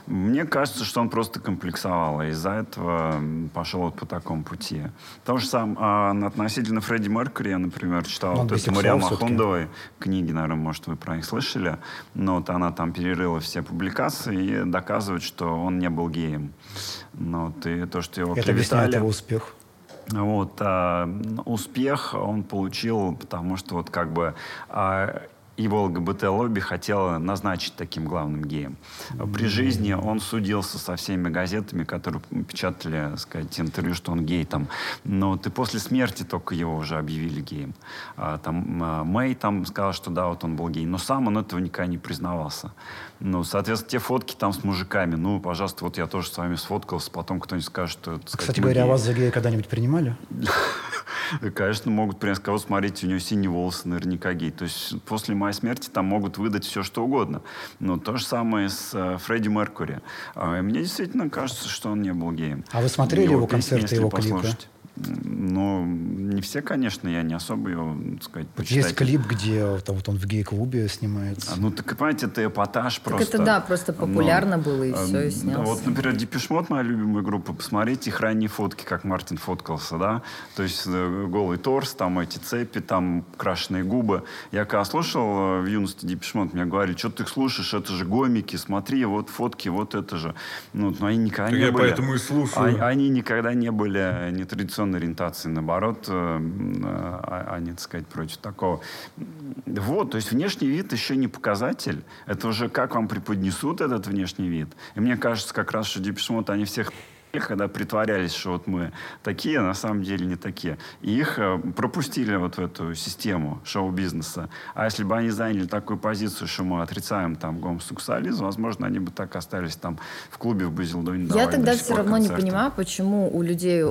Мне кажется, что он просто комплексовал, и из-за этого пошел вот по такому пути. То же самое а, относительно Фредди Меркьюри, я, например, читал вот эту Мариам Махондовой книги, наверное, может, вы про них слышали, но вот она там перерыла все публикации и доказывает, что он не был геем. Но вот, и то, что его Это объясняет его успех. Вот, а, успех он получил, потому что вот как бы а, его ЛГБТ-лобби хотела назначить таким главным геем. При жизни он судился со всеми газетами, которые печатали, так сказать, интервью, что он гей там. Но ты после смерти только его уже объявили геем. А, там а, Мэй там сказала, что да, вот он был гей. Но сам он этого никогда не признавался. Ну, соответственно, те фотки там с мужиками. Ну, пожалуйста, вот я тоже с вами сфоткался, потом кто-нибудь скажет, что... Сказать, Кстати говоря, гей. вас за гея когда-нибудь принимали? Конечно, могут принять, кого смотрите, у него синие волосы, наверняка гей. То есть после моей смерти там могут выдать все, что угодно. Но то же самое с э, Фредди Меркури. Э, мне действительно кажется, что он не был геем. А вы смотрели его, его концерты, его клипы? Послушать. Ну, не все, конечно, я не особо его, так сказать, почитать. Есть клип, где там, вот он в гей-клубе снимается. А, ну, так, понимаете, это эпатаж так просто. это, да, просто популярно Но, было, и все, и снялся. Да, вот, например, Депешмот, моя любимая группа, посмотрите их ранние фотки, как Мартин фоткался, да, то есть э, голый торс, там эти цепи, там крашеные губы. Я когда слушал э, в юности Депешмот, мне говорили, что ты их слушаешь, это же гомики, смотри, вот фотки, вот это же. Ну, но они никогда так не я были... поэтому и слушаю. Они, они никогда не были нетрадиционными традиционной ориентации, наоборот, э, а, они, так сказать, против такого. Вот, то есть внешний вид еще не показатель. Это уже как вам преподнесут этот внешний вид. И мне кажется, как раз, что Депешмот, они всех когда притворялись, что вот мы такие, а на самом деле не такие. И их э, пропустили вот в эту систему шоу-бизнеса. А если бы они заняли такую позицию, что мы отрицаем там гомосексуализм, возможно, они бы так остались там в клубе в Базилдоне. Я тогда все равно концерты. не понимаю, почему у людей,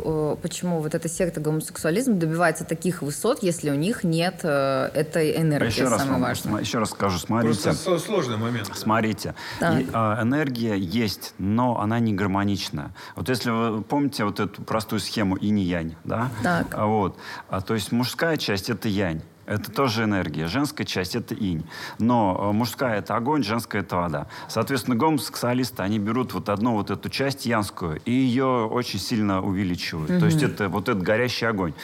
почему вот эта секта гомосексуализм добивается таких высот, если у них нет э, этой энергии, еще раз самое важное. Еще раз скажу, смотрите. Просто сложный момент. Смотрите. И, а, энергия есть, но она не гармоничная. Вот если вы помните вот эту простую схему инь-янь, да? Так. А вот, а, то есть мужская часть это янь. Это тоже энергия. Женская часть — это инь. Но э, мужская — это огонь, женская — это вода. Соответственно, гомосексуалисты, они берут вот одну вот эту часть янскую и ее очень сильно увеличивают. Mm-hmm. То есть это вот этот горящий огонь.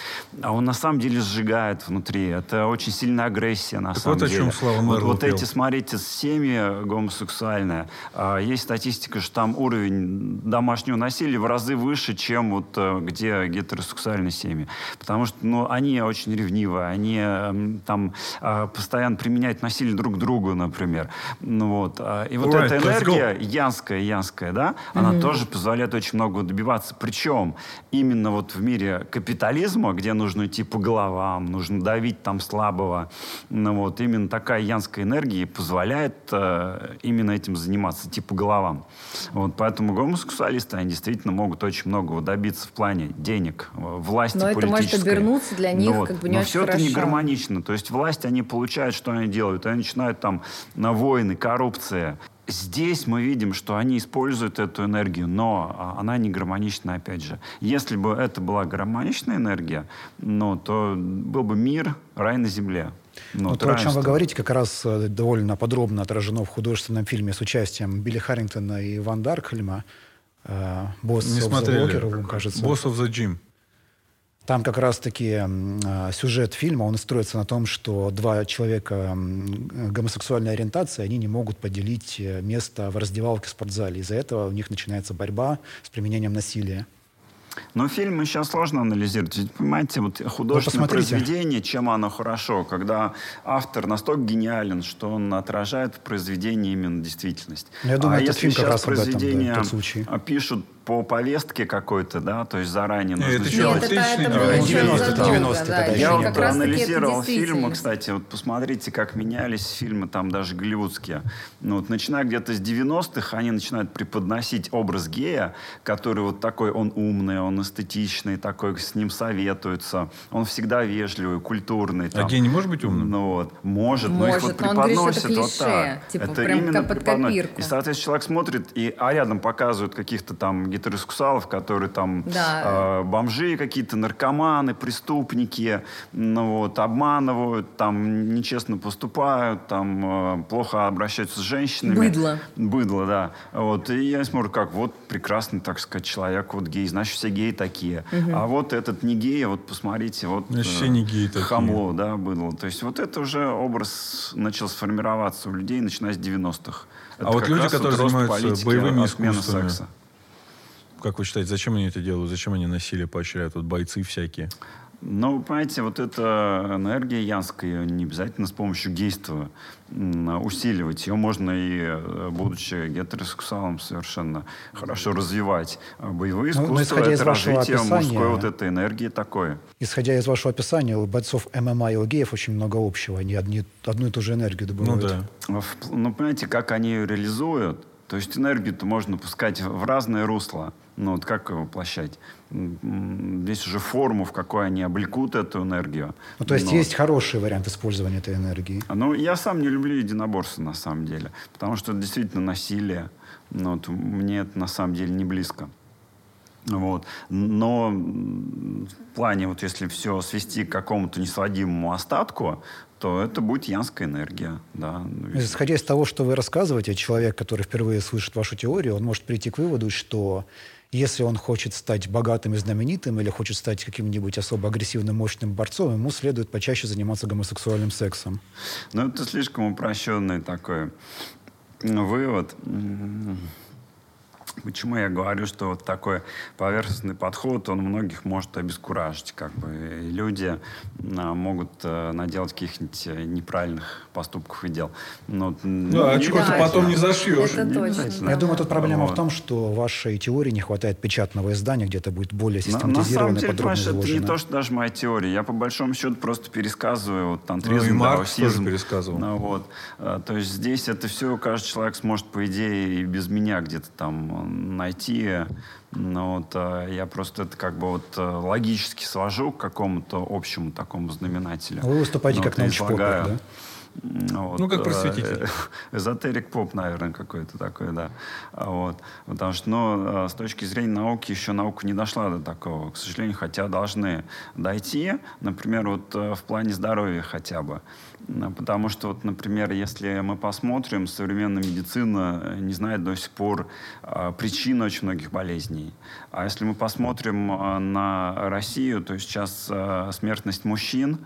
А он на самом деле сжигает внутри. Это очень сильная агрессия на так самом вот деле. о чем Слава Вот, вот эти, смотрите, семьи гомосексуальные. А, есть статистика, что там уровень домашнего насилия в разы выше, чем вот э, где гетеросексуальные семьи. Потому что ну, они очень ревнивые, они э, там э, постоянно применять насилие друг к другу, например. Ну, вот. А, и вот Alright, эта энергия, янская, янская, да, она тоже позволяет очень много добиваться. Причем именно вот в мире капитализма, где нужно идти по головам, нужно давить там слабого, ну, вот, именно такая янская энергия позволяет э, именно этим заниматься, идти по головам. Вот, поэтому гомосексуалисты, они действительно могут очень многого добиться в плане денег, э, власти Но это может политической. обернуться для них Ну вот. как бы не Но очень все это не хорошо. Гармонично. То есть власть, они получают, что они делают. Они начинают там на войны, коррупция. Здесь мы видим, что они используют эту энергию, но а, она не гармонична, опять же. Если бы это была гармоничная энергия, ну, то был бы мир, рай на земле. Ну, Ну, то, о чем вы говорите, как раз э, довольно подробно отражено в художественном фильме с участием Билли Харрингтона и Ван Даркхельма. э, «Босс Не смотрели. Room», кажется. Boss of the Gym. Там как раз-таки а, сюжет фильма, он строится на том, что два человека гомосексуальной ориентации, они не могут поделить э, место в раздевалке в спортзале. Из-за этого у них начинается борьба с применением насилия. Но фильмы сейчас сложно анализировать. Ведь, понимаете, вот художественное произведение, чем оно хорошо, когда автор настолько гениален, что он отражает в произведении именно действительность. Я думаю, а этот если фильм как сейчас раз об этом, да, произведение пишут по повестке какой-то, да, то есть заранее нужно это сделать. Это, это Отличный было фильм. еще 90-е, задолго, 90-е да, Я вот как раз таки это анализировал фильмы, кстати, вот посмотрите, как менялись фильмы, там даже голливудские. Ну, вот, начиная где-то с 90-х, они начинают преподносить образ гея, который вот такой, он умный, он эстетичный, такой, с ним советуются, он всегда вежливый, культурный. А там. гей не может быть умным? Ну вот, может, но их вот Может, но он говорит, что это преподносят вот так. типа, это прям именно как под преподносят. копирку. И, соответственно, человек смотрит, и, а рядом показывают каких-то там гетеросексуалов, которые там Да. э, бомжи какие-то, наркоманы, преступники, ну вот, обманывают, там нечестно поступают, там э, плохо обращаются с женщинами. Быдло. Быдло, да. Вот, и я смотрю, как вот прекрасный, так сказать, человек, вот гей, значит, все геи такие. А вот этот не гей, вот посмотрите, вот... Значит, э, не геи такие. Хамло, да, быдло. То есть вот это уже образ начал сформироваться у людей, начиная с 90-х. Это А вот люди, которые занимаются политики, боевыми искусствами. секса. Как вы считаете, зачем они это делают? Зачем они насилие поощряют? Вот бойцы всякие. Ну, понимаете, вот эта энергия янская, её не обязательно с помощью гейства усиливать. Ее можно и, э, будучи гетеросексуалом, совершенно хорошо развивать. А боевые Ну, но искусства исходя это из вашего развитие описания- мужской вот этой энергии такое. Исходя из вашего описания, у бойцов ММА и у геев очень много общего. Они одни, одну и ту же энергию Ну добывают. да. В- Ну, понимаете, как они ее реализуют, то есть энергию-то можно пускать в в разные русла. Ну, вот как воплощать? Здесь уже форму, в какой они облекут эту энергию. Ну, то есть Но- есть хороший вариант использования этой энергии. Ну, я сам не люблю единоборство, на самом деле. Потому что это действительно насилие. Ну, вот мне это на самом деле не близко. Вот. Но в плане, вот если все свести к какому-то несводимому остатку, то это будет янская энергия. Да. Ну, Исходя из того, что вы рассказываете, человек, который впервые слышит вашу теорию, он может прийти к выводу, что если он хочет стать богатым и знаменитым или хочет стать каким-нибудь особо агрессивным, мощным борцом, ему следует почаще заниматься гомосексуальным сексом. Ну, это слишком упрощенный такой м, вывод. Почему я говорю, что вот такой поверхностный подход, он многих может обескуражить. Как бы. И люди а, могут э, наделать каких-нибудь э, неправильных поступков и дел. Но, Да, а чего ты потом не зашьешь? Это Не точно. Я думаю, тут проблема Вот. в том, что вашей теории не хватает печатного издания, где это будет более На, на самом систематизировано деле, понимаешь, это не то, что даже моя теория. Я по большому счету просто пересказываю вот, Ну, тантризм, и Маркс даосизм. тоже пересказывал. Ну, вот. А, То есть здесь это все каждый человек сможет, по идее, и без меня где-то там найти. Но вот, а, я просто это как бы вот э, логически свожу к какому-то общему такому знаменателю. Вы выступаете Ну, как вот, научпопер, да? М, вот, Ну, как э, просветитель. Эзотерик поп, наверное, какой-то такой, да. А Вот. Потому что, ну, э, с точки зрения науки, еще наука не дошла до такого, к сожалению, хотя должны дойти, например, вот э, в плане здоровья хотя бы. М, Потому что, вот, например, если мы посмотрим, современная медицина э, не знает до сих пор э, причин очень многих болезней. А если мы посмотрим э, на Россию, то сейчас э, смертность мужчин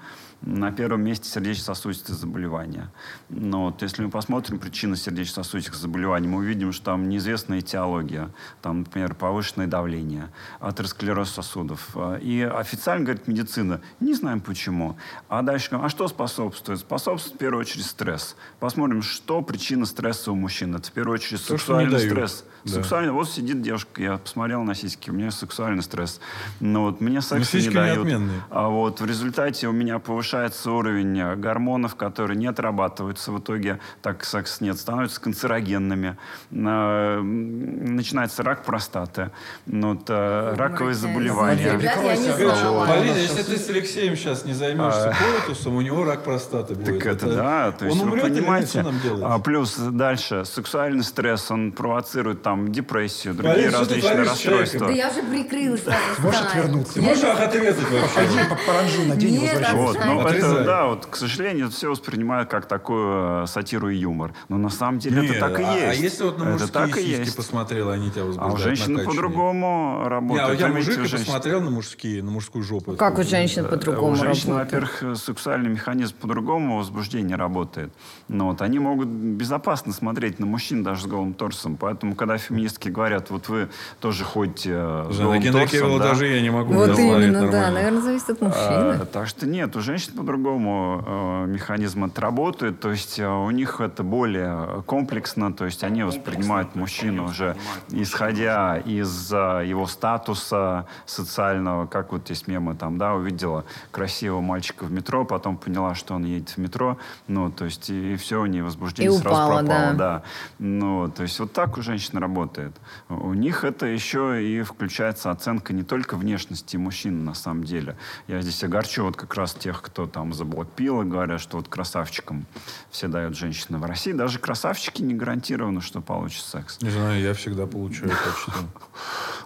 на первом месте сердечно-сосудистые заболевания. Но вот если мы посмотрим причины сердечно-сосудистых заболеваний, мы увидим, что там неизвестная этиология. Там, например, повышенное давление, атеросклероз сосудов. И официально говорит медицина, не знаем почему. А дальше, а что способствует? Способствует в первую очередь стресс. Посмотрим, что причина стресса у мужчин. Это в первую очередь То, сексуальный стресс. Да. Сексуальный, вот сидит девушка, я посмотрел на сиськи, у меня сексуальный стресс. Но вот мне секс не дают. Не а вот в результате у меня повышается уровень э, гормонов, которые не отрабатываются в итоге, так секс нет, становятся канцерогенными. Э, начинается рак простаты, ну, вот, э, раковые заболевания. Полина, если ты с Алексеем сейчас не займешься коитусом, у него рак простаты будет. Так это, это да, то есть он вы понимаете. А плюс дальше сексуальный стресс, он провоцирует там депрессию, другие различные расстройства. Да я же прикрылась. Можешь отвернуться? Можешь отрезать вообще? Паранжу надень и Вот, ну это, да, вот, к сожалению, это все воспринимают как такую э, сатиру и юмор. Но на самом деле это так и а, есть. А если вот на мужские так и есть. посмотрел, они тебя возбуждают? А у женщин по-другому работают. Я мужик и посмотрел на мужские, на мужскую жопу. Как у женщин по-другому У женщин, во-первых, сексуальный механизм по-другому возбуждения работает. Но вот они могут безопасно смотреть на мужчин даже с голым торсом. Поэтому, когда феминистки говорят, вот вы тоже ходите э, с голым торсом, да? даже я не могу Вот именно, да. Наверное, зависит от мужчины. А, так что нет, у женщин по-другому э, механизм отработает. То есть э, у них это более комплексно. То есть они воспринимают мужчину уже исходя из э, его статуса социального. Как вот есть мемы там, да, увидела красивого мальчика в метро, потом поняла, что он едет в метро. Ну, то есть и, и все, у нее возбуждение и сразу упала, пропало. Да. да. Ну, то есть вот так у женщин работает. У них это еще и включается оценка не только внешности мужчин на самом деле. Я здесь огорчу вот как раз тех, кто там за блокпилы говорят, что вот красавчикам все дают женщины в России. Даже красавчики не гарантированы, что получат секс. Не знаю, я всегда получаю почти.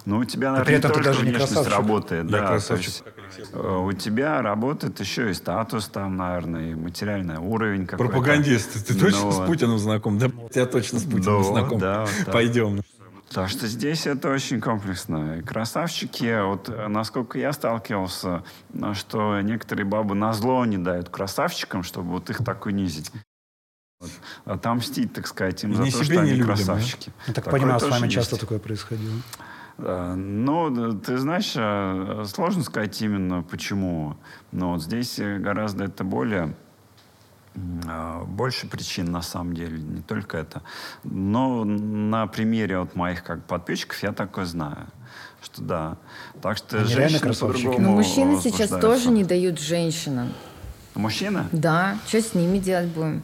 Ну, у тебя, наверное, не только внешность работает. Я красавчик. Э, у тебя работает еще и статус там, наверное, и материальный уровень какой-то. Пропагандист. Ты точно ну с Путиным знаком? Да, я точно с Путиным знаком. Пойдем. Так что здесь это очень комплексно. красавчики, вот э, насколько я сталкивался, э, что некоторые бабы на зло не дают красавчикам, чтобы вот их так унизить. Вот. Отомстить, так сказать, им и за то, что они людям, красавчики. Я так такое понимаю, с вами есть. часто такое происходило. Ну, ты знаешь, э, сложно сказать именно почему. Но вот здесь гораздо это более а, больше причин на самом деле, не только это. Но на примере вот моих как подписчиков я такое знаю, что да. Так что Они женщины по-другому Но мужчины сейчас тоже не дают женщинам. Мужчина? Да. Что с ними делать будем?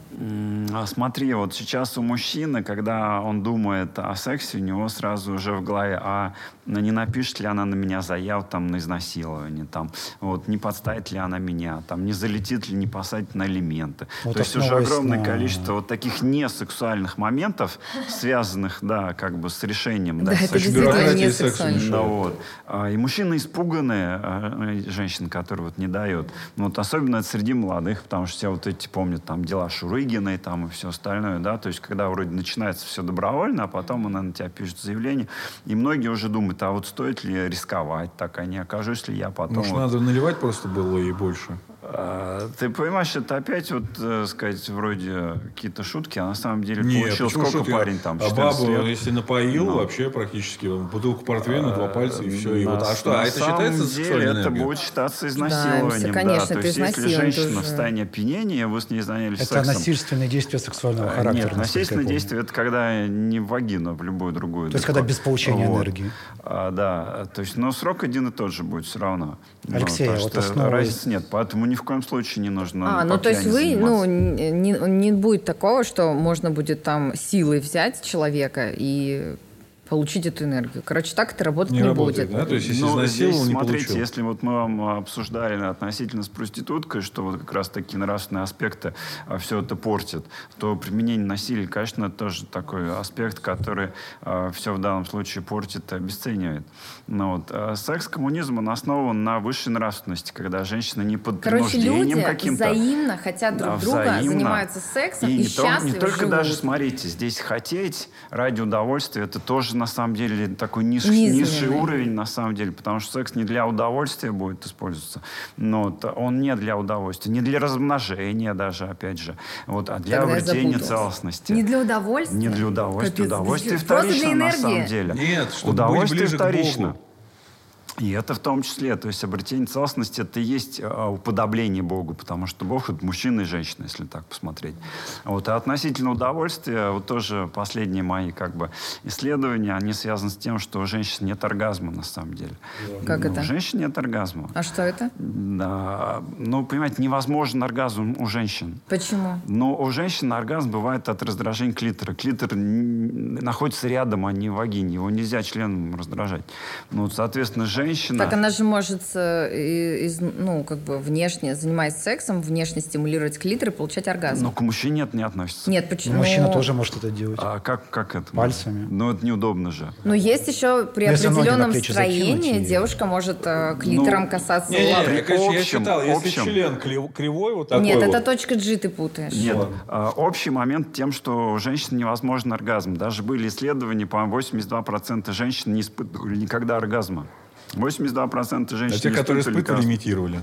А смотри, вот сейчас у мужчины, когда он думает о сексе, у него сразу уже в голове, а не напишет ли она на меня заявку там, на изнасилование, там, вот, не подставит ли она меня, там, не залетит ли, не посадит на элементы. Вот То есть уже огромное на... количество вот таких несексуальных моментов, связанных, да, как бы с решением. Да, да это действительно не сексуально. Да, вот. А, и мужчины испуганы, а, женщин, которые вот не дают. Вот особенно среди молодых, потому что все вот эти помнят там дела Шурыгиной там и все остальное, да, то есть когда вроде начинается все добровольно, а потом она на тебя пишет заявление, и многие уже думают, а вот стоит ли рисковать так, а не окажусь ли я потом... Может, вот... надо наливать просто было и больше? А, ты понимаешь, это опять вот, э, сказать, вроде какие-то шутки, а на самом деле Нет, получил сколько шутки? парень там, А бабу, лет? если напоил, ну. вообще практически бутылку портвейна, два пальца и все. И вот, а что, а это считается деле это будет считаться изнасилованием. Да, конечно, да. То есть если женщина в состоянии опьянения, вы с ней занялись это сексом. Это насильственные действия сексуального а, характера. Нет, насильственные действия это когда не в вагину, а в любую другую. То есть когда без получения вот. энергии. А, да, то есть, но срок один и тот же будет все равно. Алексей, ну, а вот основой... разницы нет, поэтому ни в коем случае не нужно. А, ну то есть вы, ну не, не будет такого, что можно будет там силой взять человека и получить эту энергию. Короче, так это работать не, не работает, будет. Да? То есть, если ну, здесь, не смотрите, получил. если вот мы вам обсуждали относительно с проституткой, что вот как раз такие нравственные аспекты а, все это портит, то применение насилия, конечно, тоже такой аспект, который а, все в данном случае портит и обесценивает. Но вот, а, секс-коммунизм, он основан на высшей нравственности, когда женщина не под Короче, принуждением каким-то. взаимно хотят друг да, друга, взаимно. занимаются сексом и, и, и счастливы Не только живут. даже, смотрите, здесь хотеть ради удовольствия, это тоже тоже на самом деле такой ниш, Низменный. низший уровень на самом деле, потому что секс не для удовольствия будет использоваться, но он не для удовольствия, не для размножения даже, опять же, вот, а для Тогда обретения целостности. Не для удовольствия? Не для удовольствия. Капец, удовольствие просто вторично на самом деле. Нет, чтобы быть удовольствие вторично. И это в том числе, то есть обретение целостности, это и есть а, уподобление Богу, потому что Бог это мужчина и женщина, если так посмотреть. Вот, а относительно удовольствия, вот тоже последние мои как бы исследования, они связаны с тем, что у женщин нет оргазма на самом деле. Как Ну, это? У женщин нет оргазма. А что это? Да, ну, понимаете, невозможен оргазм у женщин. Почему? Но у женщин оргазм бывает от раздражения клитора. Клитор находится рядом, а не в вагине. Его нельзя членом раздражать. Ну, соответственно, женщина... Так она же может, э, из- ну, как бы внешне, занимаясь сексом, внешне стимулировать клитор и получать оргазм. Но к мужчине это не относится. Нет, почему? Мужчина тоже может это делать. А как, как это? Пальцами. Ну, это неудобно же. Но есть еще при Ну, на определенном строении девушка может э, клитором Ну, касаться Не, не, лапы. я, конечно, я общем- читал, если общем. член кривой вот такой Нет, вот, это точка G ты путаешь. Нет, а, общий момент тем, что у женщин невозможен оргазм. Даже были исследования, по-моему, 82% женщин не испытывали никогда оргазма. 82% женщин а те, которые испытывали имитировали.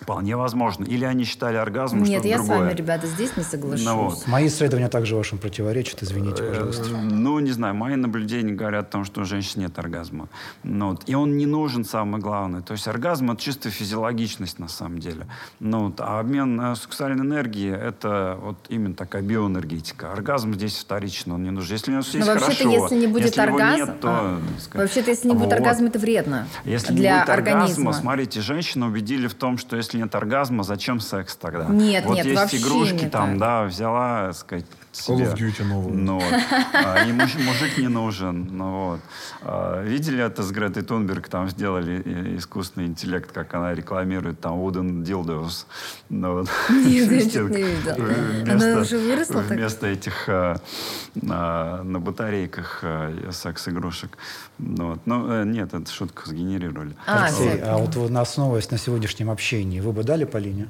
Вполне возможно. Или они считали оргазм Нет, что-то я с другое. вами, ребята, здесь не соглашусь. Ну вот. Мои исследования также вашим противоречат, извините, пожалуйста. Э, Ну, не знаю, мои наблюдения говорят о том, что у женщин нет оргазма. Ну, вот. И он не нужен, самое главное. То есть оргазм — это чисто физиологичность на самом деле. Ну, вот. А обмен э, сексуальной энергией — это вот именно такая биоэнергетика. Оргазм здесь вторично, он не нужен. Если у нас есть Но вообще-то, хорошо. если не будет Если его оргазма... нет, то, а, сказать, Вообще-то, если не будет вот. оргазма, это вредно Если для не будет оргазма, организма. смотрите, женщины убедили в том, что если нет оргазма, зачем секс тогда? Нет, вот нет, есть вообще игрушки не там, так. да, взяла, так сказать, Call себе. of Duty новую. Ну, вот. А, и муж- мужик не нужен. Ну, вот. А, Видели это с Гретой Тунберг? Там сделали искусственный интеллект, как она рекламирует там wooden dildos. Ну, вот. Нет, я что-то не видела. вместо- Она уже выросла так? Вместо этих а, а, на батарейках а, секс-игрушек. Ну, вот. Ну, э, нет, это шутку сгенерировали. А, Алексей, я а вот на основываясь на сегодняшнем общении, вы бы дали Полине?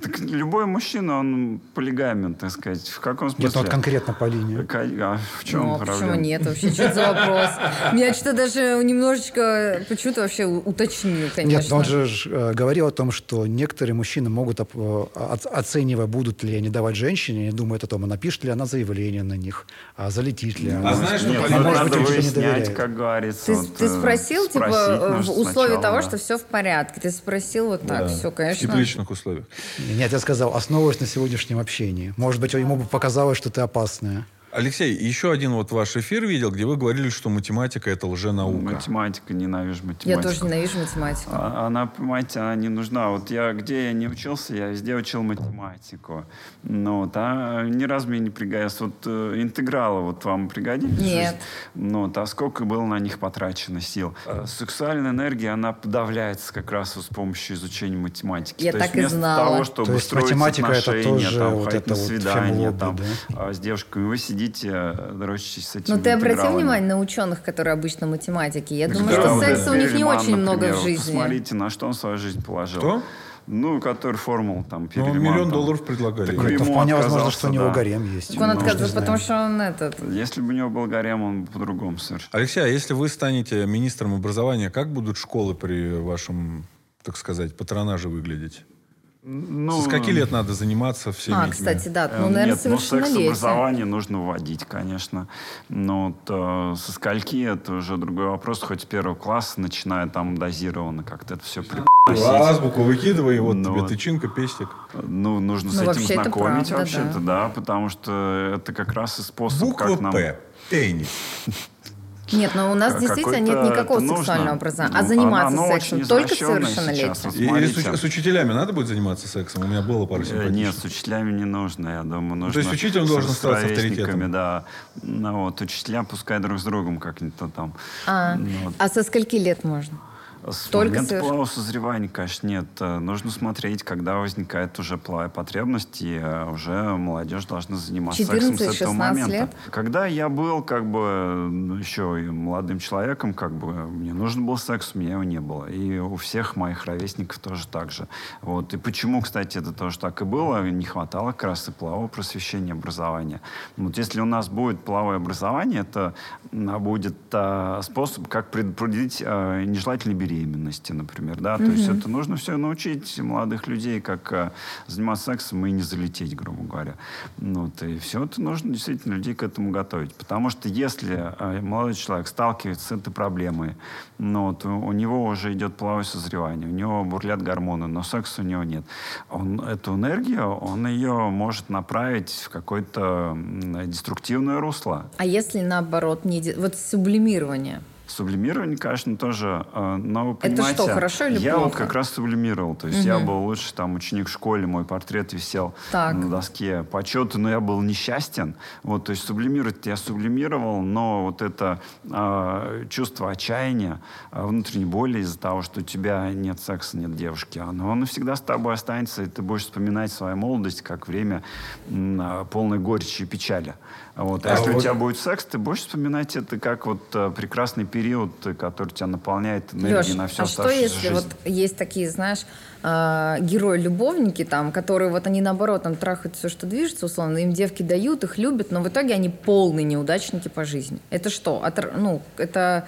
Так любой мужчина, он полигамен, так сказать. В каком смысле? Нет, ну вот конкретно Полине. Ка- а в чем Ну, а проблема? почему нет вообще? Что это за вопрос? Меня что-то даже немножечко почему-то вообще уточнил, конечно. Нет, но он же э, говорил о том, что некоторые мужчины могут, э, оц- оценивая, будут ли они давать женщине, они думают о том, а напишет ли она заявление на них, а залетит ли она. А знаешь, что Нет, ну, может надо выяснять, как говорится. Ты, вот, ты э, спросил, типа, в условии сначала, того, да. что все в порядке. Ты спросил вот так, Да. все, В конечно. тепличных условиях. Нет, я сказал, основываясь на сегодняшнем общении. Может быть, ему бы показалось, что ты опасная. Алексей, еще один вот ваш эфир видел, где вы говорили, что математика это лженаука. Математика, ненавижу математику. Я тоже ненавижу математику. А- Она, понимаете, она не нужна. Вот я где я не учился, я везде учил математику. Ну, вот, а ни разу мне не пригодилось. Вот э, интегралы вот вам пригодились? Нет. Ну, вот, а сколько было на них потрачено сил? Э, Сексуальная энергия, она подавляется как раз вот с помощью изучения математики. Я То так есть и вместо знала. того, чтобы То есть математика это отношения, тоже там, вот ходить это на вот свидание фемлобби, там, да? а, с девушками, вы сидите, э, дрочитесь с этими Ну, ты обратил внимание на ученых, которые обычно математики? Я думаю, Да, что вот секса у них не очень много например, в жизни. Посмотрите, на что он свою жизнь положил. Кто? Ну, который формул там Ну, перелиман. миллион там. долларов предлагали. Так Это вполне возможно, отказался, что у него да. гарем есть. Так он не отказывается, потому что он этот... Если бы у него был гарем, он бы по-другому совершил. Алексей, а если вы станете министром образования, как будут школы при вашем, так сказать, патронаже выглядеть? Ну, Со скольки лет надо заниматься всеми А, этими? кстати, да, э, ну, наверное, Нет, ну, совершеннолетие. секс-образование нужно вводить, конечно. Но вот, э, со скольки это уже другой вопрос. Хоть с первого класса, начиная там дозированно как-то это все Азбуку выкидывай, вот Ну, тебе тычинка, пестик. Ну, нужно Ну, с этим вообще это знакомить правда, вообще-то, да. да. потому что это как раз и способ, Буква как нам... П. Пенис. Нет, но у нас Как- действительно нет никакого сексуального образования. Ну, А заниматься оно сексом только совершеннолетним? с, учителями надо будет заниматься сексом? У меня было пару Э, симпатичных. Нет, с учителями не нужно, я думаю. Нужно то есть учитель с- должен с оставаться ровесниками, авторитетом? Да. Ну, вот, учителя пускай друг с другом как-нибудь там. А, Ну, вот. а со скольки лет можно? С Только момента соверш- полового созревания, конечно, нет. Э, Нужно смотреть, когда возникает уже половая потребность, и э, уже молодежь должна заниматься сексом с 14-16 этого момента. лет? Когда я был как бы ну, еще и молодым человеком, как бы мне нужен был секс, у меня его не было. И у всех моих ровесников тоже так же. Вот. И почему, кстати, это тоже так и было, не хватало как раз и полового просвещения, образования. Вот если у нас будет половое образование, это м, будет а, способ, как предупредить а, нежелательные беременности, например. Да? То есть это нужно все научить молодых людей, как а, заниматься сексом и не залететь, грубо говоря. Ну, вот, и все это нужно действительно людей к этому готовить. Потому что если а, молодой человек сталкивается с этой проблемой, ну, вот, у, него уже идет половое созревание, у него бурлят гормоны, но секса у него нет. Он эту энергию, он ее может направить в какое-то деструктивное русло. А если наоборот, не... вот сублимирование? Сублимирование, конечно, тоже. э, Но вы Это понимаете, что, хорошо или я плохо? вот как раз сублимировал. То есть я был лучший там ученик в школе, мой портрет висел Так. на доске почета, но я был несчастен. Вот, то есть сублимировать я сублимировал, но вот это э, чувство отчаяния, э, внутренней боли из-за того, что у тебя нет секса, нет девушки, оно навсегда с тобой останется, и ты будешь вспоминать свою молодость как время а, полной горечи и печали. Вот. А, А если у вот- тебя будет секс, ты будешь вспоминать это как вот э, прекрасный период, э, который тебя наполняет энергией Леш, на всю а что если жизнь. вот есть такие, знаешь, э, герои-любовники там, которые вот они наоборот там трахают все, что движется, условно, им девки дают, их любят, но в итоге они полные неудачники по жизни. Это что? Отр- ну, это...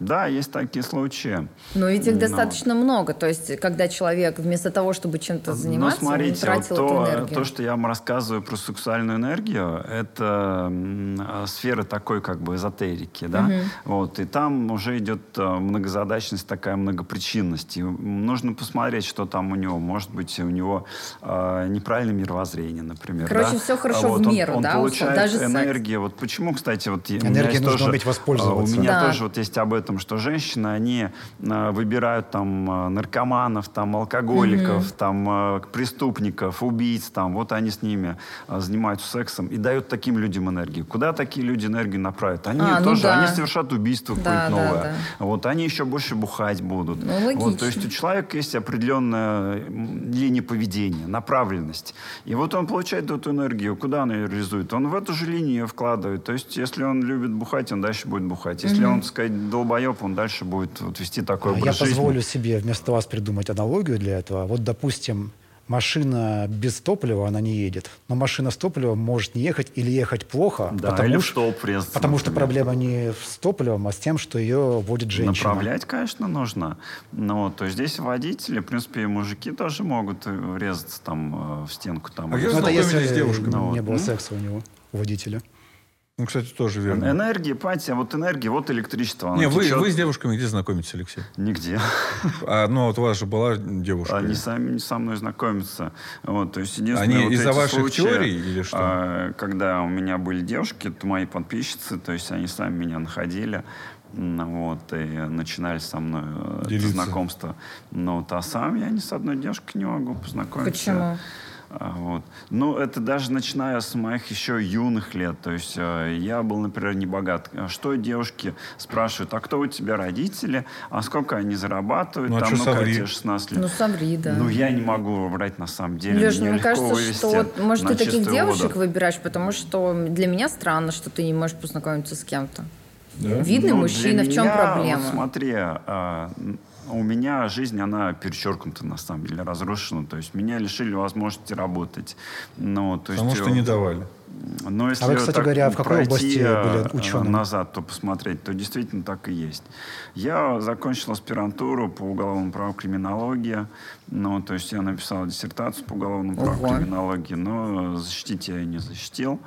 Да, есть такие случаи. Но ведь их Ну, достаточно много. То есть, когда человек вместо того, чтобы чем-то заниматься, Ну, смотрите, он тратил вот эту то, энергию. то, что я вам рассказываю про сексуальную энергию, это а, сфера такой как бы эзотерики, да? Вот, и там уже идет а, многозадачность, такая многопричинность. И нужно посмотреть, что там у него. Может быть, у него а, неправильное мировоззрение, например. Короче, да? всё хорошо А в вот он- меру, он да, получает даже секс. энергию. Вот почему, кстати, вот я- у меня Энергией есть нужно тоже, уметь воспользоваться. У меня Да. тоже вот есть об этом, что женщины, они а, выбирают там а, наркоманов, там алкоголиков, там а, преступников, убийц, там вот они с ними занимаются сексом и дают таким людям энергию. Куда такие люди энергию направят? Они А, ну тоже, да. они совершат убийство Да, какое-то да, новое. да. Вот они еще больше бухать будут. Ну, вот, то есть у человека есть определенная линия поведения, направленность. И вот он получает эту энергию. Куда он ее реализует? Он в эту же линию ее вкладывает. То есть если он любит бухать, он дальше будет бухать. Если он, так сказать, долбоеб, он дальше будет вот, вести такой А Я образ жизни. позволю себе вместо вас придумать аналогию для этого. Вот, допустим, машина без топлива, она не едет. Но машина с топливом может не ехать или ехать плохо, Да, потому, или в столб потому что проблема не с топливом, а с тем, что ее водит женщина. Направлять, конечно, нужно. Но то здесь водители, в принципе, и мужики тоже могут э, врезаться там э, в стенку. Там, А я Ну, это если с девушками. Ну, не вот. было Ну. секса у него, у водителя. Ну, кстати, тоже верно. Энергия, понимаете, вот энергия, вот электричество. Не, вы, течет вы с девушками где знакомитесь, Алексей? Нигде. А, ну, вот у вас же была девушка. Они сами не со мной знакомятся. Вот, то есть единственное, Они вот из-за ваших случаи, теорий или что? а, когда у меня были девушки, это мои подписчицы, то есть они сами меня находили. Вот, и начинали со мной э, это Делиться. знакомство. Но вот, а сам я ни с одной девушкой не могу познакомиться. Почему? А, Вот. Ну, это даже начиная с моих еще юных лет. То есть э, я был, например, не богат. А Что девушки спрашивают, а кто у тебя родители, а сколько они зарабатывают? Ну, а Там, ну, соври? тебе 16 лет. Ну, соври, да. Ну, я не могу врать на самом деле. Леш, мне легко кажется, вывести что вот, может, ты таких девушек воду. выбираешь, потому что для меня странно, что ты не можешь познакомиться с кем-то. Да? Видный Ну, мужчина, для в чем меня, проблема? Вот смотри, а, у меня жизнь, она перечеркнута, на самом деле, разрушена. То есть меня лишили возможности работать. Ну, то Потому есть, что не давали. Но если А вы, кстати так говоря, в какой области были э, ученым? назад, то посмотреть, то действительно так и есть. Я закончил аспирантуру по уголовному праву криминологии. Ну, то есть я написал диссертацию по уголовному праву Ого. криминологии, но защитить я ее не защитил.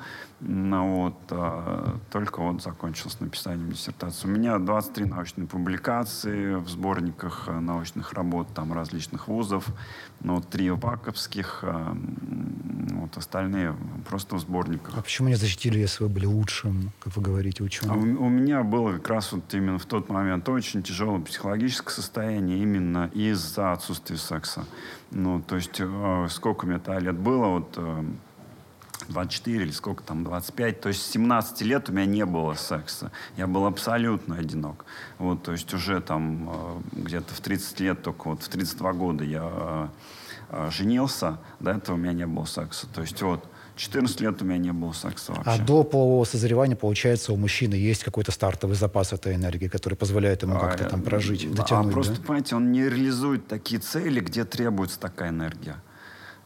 Ну, вот, а, только вот закончил с написанием диссертации. У меня 23 научные публикации в сборниках э, научных работ там различных вузов. Ну, вот три ваковских, а, вот остальные просто в сборниках. А почему не защитили, если вы были лучшим, как вы говорите, А ученым? у, у меня было как раз вот именно в тот момент очень тяжелое психологическое состояние именно из-за отсутствия секса. Ну, то есть, э, сколько мне тогда лет было, вот э, 24 или сколько там, 25. То есть с 17 лет у меня не было секса. Я был абсолютно одинок. Вот, то есть уже там э, где-то в 30 лет, только вот в 32 года я э, э, женился. До этого у меня не было секса. То есть вот 14 лет у меня не было секса вообще. А до полового созревания, получается, у мужчины есть какой-то стартовый запас этой энергии, который позволяет ему как-то А, там прожить, а дотянуть, просто, да? понимаете, он не реализует такие цели, где требуется такая энергия.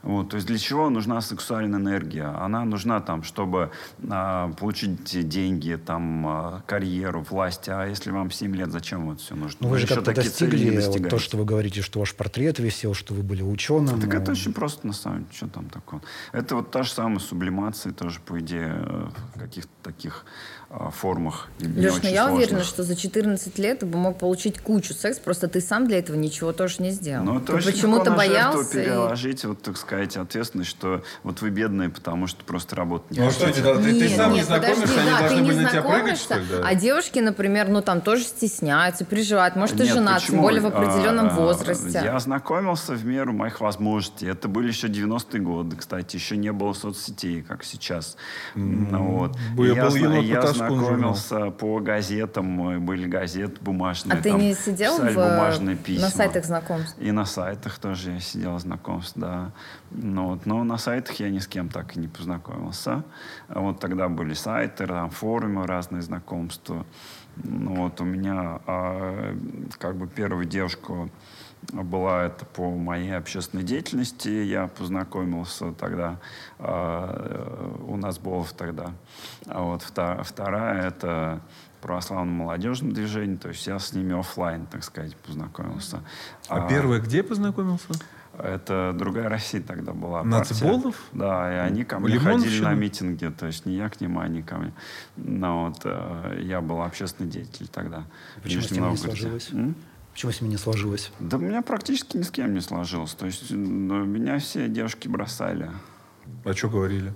Вот, то есть для чего нужна сексуальная энергия? Она нужна там, чтобы а, получить деньги, там, а, карьеру, власть. А если вам 7 лет, зачем вот все нужно? Ну, вы же еще как-то достигли вот то, что вы говорите, что ваш портрет висел, что вы были ученым. Так это ну, очень просто, на самом деле. Что там такого? Это вот та же самая сублимация, тоже, по идее, э, каких-то таких формах. И не Леш, ну очень я уверена, сложных. что за 14 лет ты бы мог получить кучу секс, просто ты сам для этого ничего тоже не сделал. Ну, это ты почему-то боялся. и- переложить, вот, так сказать, ответственность, что вот вы бедные, потому что просто работать не Ну а что, хотите. не да, ты, ты Нет, сам не нет, знакомишься, подожди, они да, должны ты не были на тебя прыгать, что ли? да? а девушки, например, ну там тоже стесняются, переживают. Может, ты Нет, женат, тем более в определенном А, возрасте. Я знакомился в меру моих возможностей. Это были еще 90-е годы, кстати. Еще не было соцсетей, как сейчас. Ну, вот. я был я знакомился по газетам. э, Были газеты бумажные. А ты не сидел в, бумажные письма. на сайтах знакомств? И на сайтах тоже я сидел знакомств, да. Ну, вот, но на сайтах я ни с кем так и не познакомился. А Вот тогда были сайты, там, форумы, разные знакомства. Ну, вот у меня а, как бы первая девушка была это по моей общественной деятельности. Я познакомился тогда. а, у нас было тогда. А вот вторая это православном молодежном движении, то есть я с ними оффлайн, так сказать, познакомился. А первый где познакомился? Это другая Россия тогда была. Нацболов? Да, и они ко мне Лимоновщина? ходили на митинги, то есть не я к ним, а они ко мне. Но вот э, я был общественный деятель тогда. Почему с ними не сложилось? М? Почему с ними не сложилось? Да у меня практически ни с кем не сложилось. То есть ну, меня все девушки бросали. А что говорили?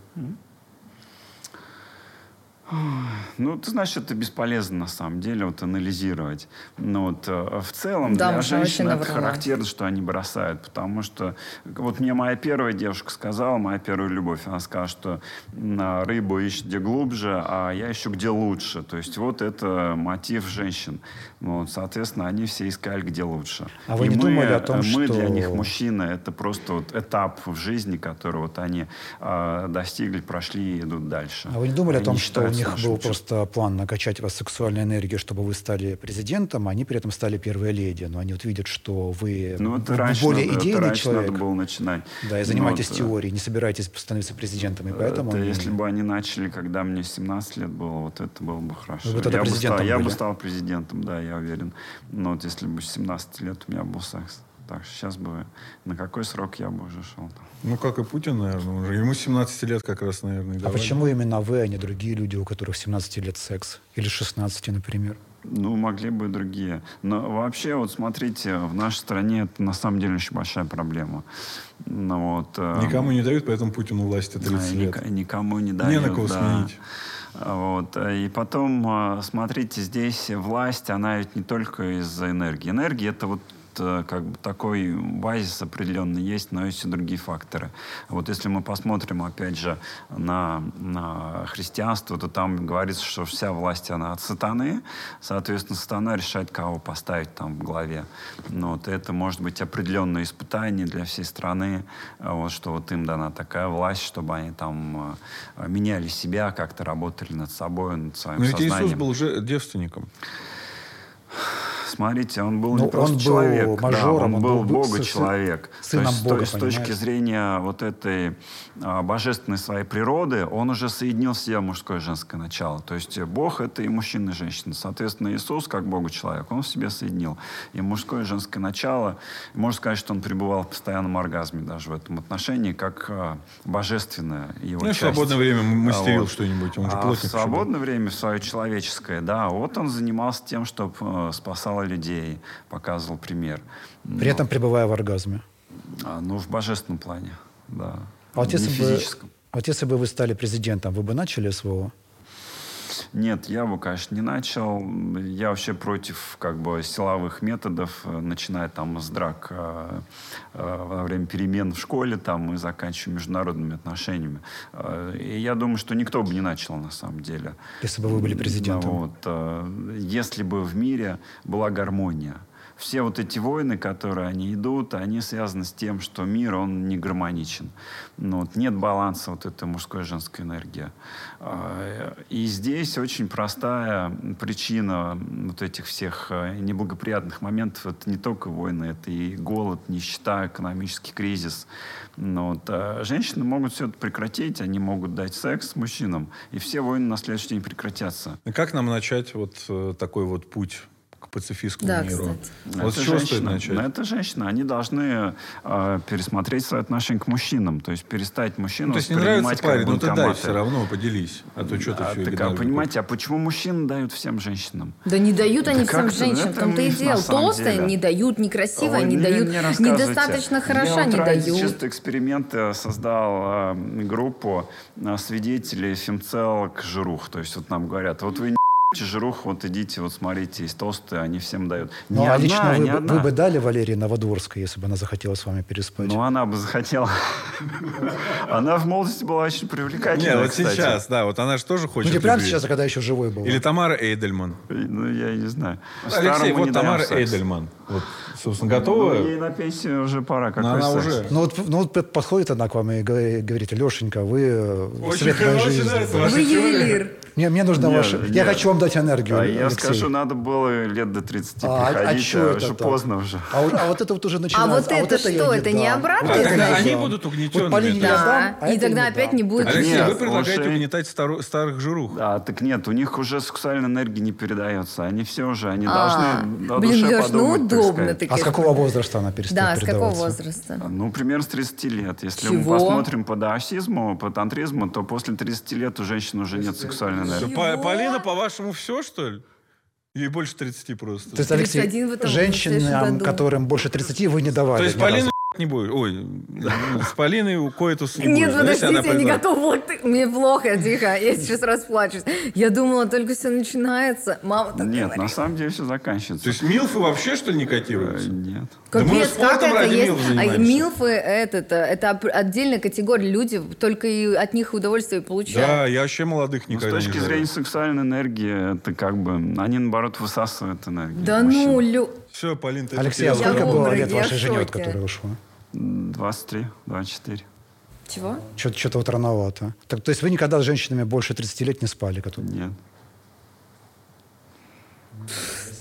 Ну, ты знаешь, это бесполезно на самом деле вот анализировать. Но вот э, в целом Да, для женщин это наврала. характерно, что они бросают, потому что вот мне моя первая девушка сказала, моя первая любовь, она сказала, что на рыбу ищет где глубже, а я ищу где лучше. То есть вот это мотив женщин. Ну, Вот, соответственно, они все искали где лучше. А вы И не мы, думали о том, мы что- для них мужчины, это просто вот этап в жизни, который вот они а, достигли, прошли и идут дальше. А вы не думали о Они том, не что у них был чувством. просто план накачать вас сексуальной энергией, чтобы вы стали президентом, а они при этом стали первой леди, но они вот видят, что вы Ну, это раньше, более надо, это идейный раньше человек, надо было начинать. да, и занимаетесь вот, теорией, не собираетесь становиться президентом, и поэтому... это если бы они начали, когда мне 17 лет было, вот это было бы хорошо. Вы я, бы стал, я бы были? стал президентом, да, я уверен. Но вот если бы с 17 лет у меня был секс, так, сейчас бы на какой срок я бы уже шел? Ну, как и Путин, наверное, уже. Ему 17 лет как раз, наверное, А давали. почему именно вы, а не другие люди, у которых 17 лет секс? Или 16, например? Ну, могли бы и другие. Но вообще, вот смотрите, в нашей стране это на самом деле очень большая проблема. Ну, вот, э, Никому не дают, поэтому Путину власти 30 и лет. никому не Не дают. на кого да. сменить. А Вот. И потом, а, смотрите, здесь власть, она ведь не только из-за энергии. Энергия — это вот э, как бы такой базис определенный есть, но есть и другие факторы. Вот если мы посмотрим, опять же, на, на христианство, то там говорится, что вся власть, она от сатаны. Соответственно, сатана решает, кого поставить там в главе. Ну, вот это может быть определенное испытание для всей страны, а вот, что вот им дана такая власть, чтобы они там э, меняли себя, как-то работали над собой, над своим Но ведь сознанием. Иисус был уже девственником. Смотрите, он был Ну, не просто он был человек, мажором, да, он, он был был Бога-человек. сыном То есть, Бога, то есть с точки зрения вот этой а, божественной своей природы, он уже соединил в себе мужское и женское начало. То есть Бог — это и мужчина, и женщина. Соответственно, Иисус, как Бога-человек, он в себе соединил и мужское, и женское начало. Можно сказать, что он пребывал в постоянном оргазме даже в этом отношении, как а, божественное его Ну, и в часть. свободное время мастерил А, вот. что-нибудь. Он же А в плотник. еще был. свободное время, в свое человеческое, да, вот он занимался тем, чтобы спасал людей, показывал пример. При этом пребывая в оргазме. А, ну, в божественном плане, да. А вот если, бы, вот если бы вы стали президентом, вы бы начали СВО? Нет, я бы, конечно, не начал. Я вообще против как бы силовых методов, э, начиная там с драк э, э, во время перемен в школе там и заканчивая международными отношениями. Э, и я думаю, что никто бы не начал на самом деле. Если бы вы были президентом. Вот, э, если бы в мире была гармония все вот эти войны, которые они идут, они связаны с тем, что мир, он не гармоничен. Ну, вот нет баланса вот этой мужской и женской энергии. А, и здесь очень простая причина вот этих всех э, неблагоприятных моментов. Это не только войны, это и голод, нищета, экономический кризис. Но вот, а женщины могут все это прекратить, они могут дать секс мужчинам, и все войны на следующий день прекратятся. Как нам начать вот э, такой вот путь к пацифистскому Да, миру. кстати. Вот с это чего стоит женщина, начать? Это женщина. Они должны э, пересмотреть свое отношение к мужчинам. То есть перестать мужчину Ну, то есть не воспринимать нравится как парень, ну ты дай банкоматы. все равно, поделись. А то что ты А, все так, а понимаете, а почему мужчины дают всем женщинам? Да не дают они Да всем как-то, женщинам, том-то у и дело. деле. не дают, некрасивая Ой, не не- дают, не недостаточно хороша Я не дают. чисто эксперимента создал э, группу э, свидетелей фемцелок жирух. То есть вот нам говорят, вот вы не жирух, вот идите, вот смотрите, есть толстые, они всем дают. Ну, а одна, лично вы, одна. вы бы дали Валерии Новодворской, если бы она захотела с вами переспать? Ну, она бы захотела. Она в молодости была очень привлекательная, Не, вот сейчас, да, вот она же тоже ну, хочет не прямо сейчас, а когда еще живой был. Или Тамара Эйдельман. Ну, я не знаю. Алексей, Старому вот Тамара. Эйдельман. Вот, собственно, Ну, готова? ей на пенсию уже пора. Какой она уже. Ну вот, ну вот подходит она к вам и говори- говорит, Лешенька, вы э, Очень хорошо, Вы ювелир. Мне, мне нужна Нет, ваша... Я хочу вам дать энергию, А я Алексей. скажу, надо было лет до 30 А, а приходить, чё а это уже так? поздно уже. А, вот- а вот это вот уже А начинается. вот это я что? Это не обратно, А это тогда я они будут угнетенными, да. я дам, Да, а и это тогда не опять дам. не будет Алексей, Нет, вы предлагаете уже- угнетать стару- старых жирух. А, так нет, у них уже сексуальная энергия не передается. Они все уже, они А, должны о Блин, Леш, ну удобно А с какого возраста она перестает Да, с какого возраста? Ну, примерно с 30 лет. Если мы посмотрим по даосизму, по тантризму, то после 30 лет у женщин уже нет сексуальной Па- Полина, по-вашему, все, что ли? Ей больше 30 просто. То есть, Алексей, 31 в этом женщинам, следующем году. которым больше 30, вы не давали То есть ни разу? Полина не будет. Ой, с Полиной у коэтус не Нет, подождите, я не готова к ты- Мне плохо, тихо, я сейчас расплачусь. Я думала, только все начинается. Мама так Нет, на самом деле все заканчивается. То есть милфы вообще, что ли, не Э, котируются? Нет. Да мы Капец, как это есть? А милфы это, это оп- отдельная категория. Люди только и от них удовольствие получают. Да, я вообще молодых Ну, с никогда не точки жалею. зрения сексуальной энергии, это как бы, они наоборот высасывают энергию. Да ну, Лю... Все, Полин, ты Алексей, а сколько было лет вашей жене, от которой ушла? 23, 24. Чего? Что-то вот рановато. Так, то есть вы никогда с женщинами больше 30 лет не спали? которые- Нет.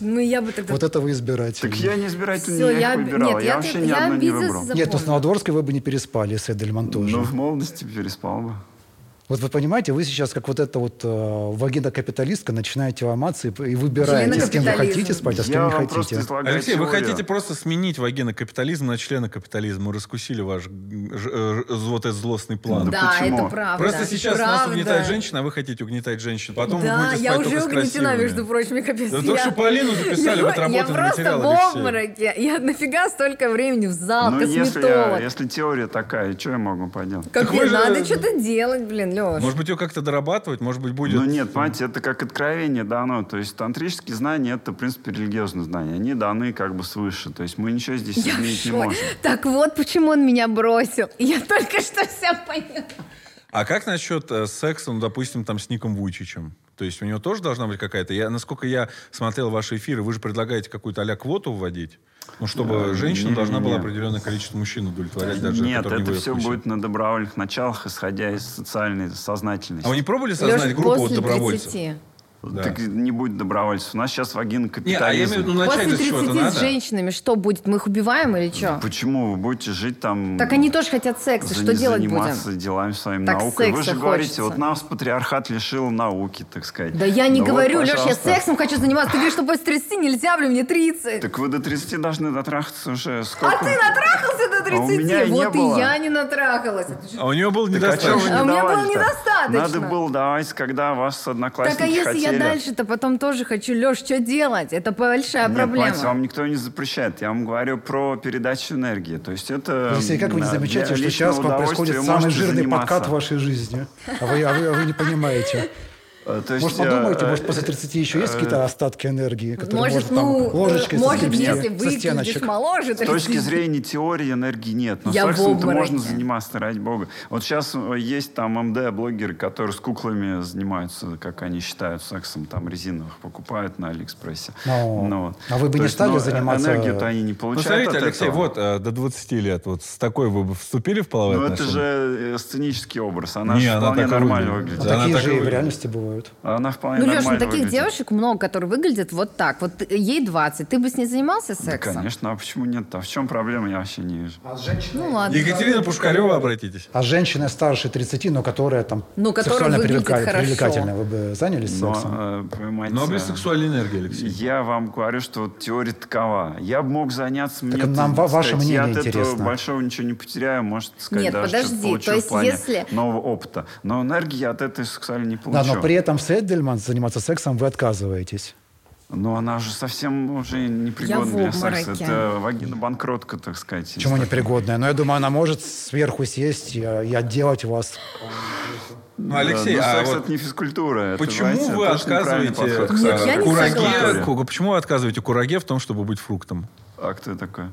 Ну, я бы тогда... Вот это вы избиратель. Так я не избирательно, Всё, я, я их об- выбирал. нет, я, я вообще ни я одну не выбрал. за- Нет, ну с запомнила. Новодворской вы бы не переспали, с Эдельман тоже. Ну, в молодости переспал бы. Вот вы понимаете, вы сейчас как вот эта вот э, вагина-капиталистка начинаете ломаться и, и выбираете, с кем вы хотите спать, а с я кем не хотите. Алексей, вы теорию. хотите просто сменить вагинокапитализм на членокапитализм. Мы раскусили ваш ж- э, вот этот злостный план. Да почему? это правда. Просто сейчас нас Правда. угнетает женщина, а вы хотите угнетать женщин. Потом вы Да, будете я спать уже только с угнетена, между прочим, капец. Да только что Полину записали в я, отработанный я просто материал, в обмороке. Я нафига столько времени в зал, Ну, если, косметолог. я- если теория такая, что я могу поделать? Вы же- надо что-то делать, блин, Леш. Может быть, ее как-то дорабатывать, может быть, будет... Ну нет, понимаете, это как откровение дано. То есть тантрические знания это, в принципе, религиозные знания. Они даны как бы свыше. То есть мы ничего здесь Я изменить не можем. Так вот, почему он меня бросил. Я только что вся поняла. А как насчет э, секса, ну, допустим, там с Ником Вуйчичем? То есть у него тоже должна быть какая-то... Я, насколько я смотрел ваши эфиры, вы же предлагаете какую-то а квоту вводить? Ну, чтобы Э, женщина должна была определенное количество мужчин удовлетворять, даже Нет, не это все будет на добровольных началах, исходя из социальной сознательности. А вы не пробовали создать группу вот добровольцев? 30. Да. Так не будет добровольцев. У нас сейчас вагин Не, а я капитализм. имею в виду, ну, После же с чего-то 30 с надо. женщинами что будет? Мы их убиваем или что? Почему вы будете жить там... Так они тоже хотят секса. за- Что делать заниматься будем? делами своими Так наукой. Вы же секса говорите, хочется. вот нас патриархат лишил науки, так сказать. Да я не Ну вот, говорю, Леш, я сексом хочу заниматься. Ты говоришь, что после 30 нельзя, блин, мне 30. Так вы до 30 должны дотрахаться уже. Сколько? А ты натрахался до 30? А у меня и не вот было. и я не натрахалась. А у него был а недостаточно. не А у меня было недостаточно. Надо было давать, когда вас одноклассники а хотели. Я дальше-то потом тоже хочу, Леш, что делать? Это большая Нет, проблема. понимаете, вам никто не запрещает. Я вам говорю про передачу энергии. То есть это... Алексей, как вы не замечаете, что сейчас вам происходит самый жирный заниматься. подкат в вашей жизни? А вы, а вы, а вы не понимаете. Э, то есть, Может, подумайте, э, может, после 30 еще есть э, какие-то остатки энергии, которые Может, можно там ну, ложечкой может, соскребсти если со выглядишь стеночек. моложе, С точки зрения теории энергии нет. Но Я сексом-то обмороке. можно заниматься, ради бога. Вот сейчас есть там МД-блогеры, которые с куклами занимаются, как они считают, сексом, там резиновых покупают на Алиэкспрессе. Ну, Ну вот. а вы бы То не есть, стали ну, заниматься- Энергию-то они не Ну, получают смотрите, от Алексей, этого. вот э, до 20 лет, вот с такой вы бы вступили в половые Ну, это же э, сценический образ. Она Не, же она вполне нормально выглядит. выглядит. А Она такие же и в реальности бывают. Она вполне Ну, Леш, нормально таких выглядит. девушек много, которые выглядят вот так. Вот ей 20, ты бы с ней занимался Да, сексом? конечно, а почему нет? А в чем проблема, я вообще не вижу. Ну ладно. Екатерина Пушкарева, обратитесь. А женщина старше 30, но которая там Ну, которая сексуально привлека- привлекательная, вы бы занялись Но, сексом? э, понимаете, Но без сексуальной энергии, Алексей. Я вам говорю, что вот теория такова. Я бы мог заняться... мне, нам так ва- ваше сказать, мнение я от этого интересно. большого ничего не потеряю, может сказать, Нет, даже подожди, что-то получу то есть в плане если- нового опыта. Но энергии я от этой сексуальной не Да, получу. но при этом с Эдельман заниматься сексом вы отказываетесь. Но она уже совсем уже непригодна для секса. Это вагина-банкротка, так сказать. Почему непригодная? Но я думаю, она может сверху сесть и, и отделать вас. Ну, Да, Алексей, но а секс вот это не физкультура. это, почему знаете, вы отказываете Нет, я не кураге, почему вы отказываете кураге в том, чтобы быть фруктом? А кто такой?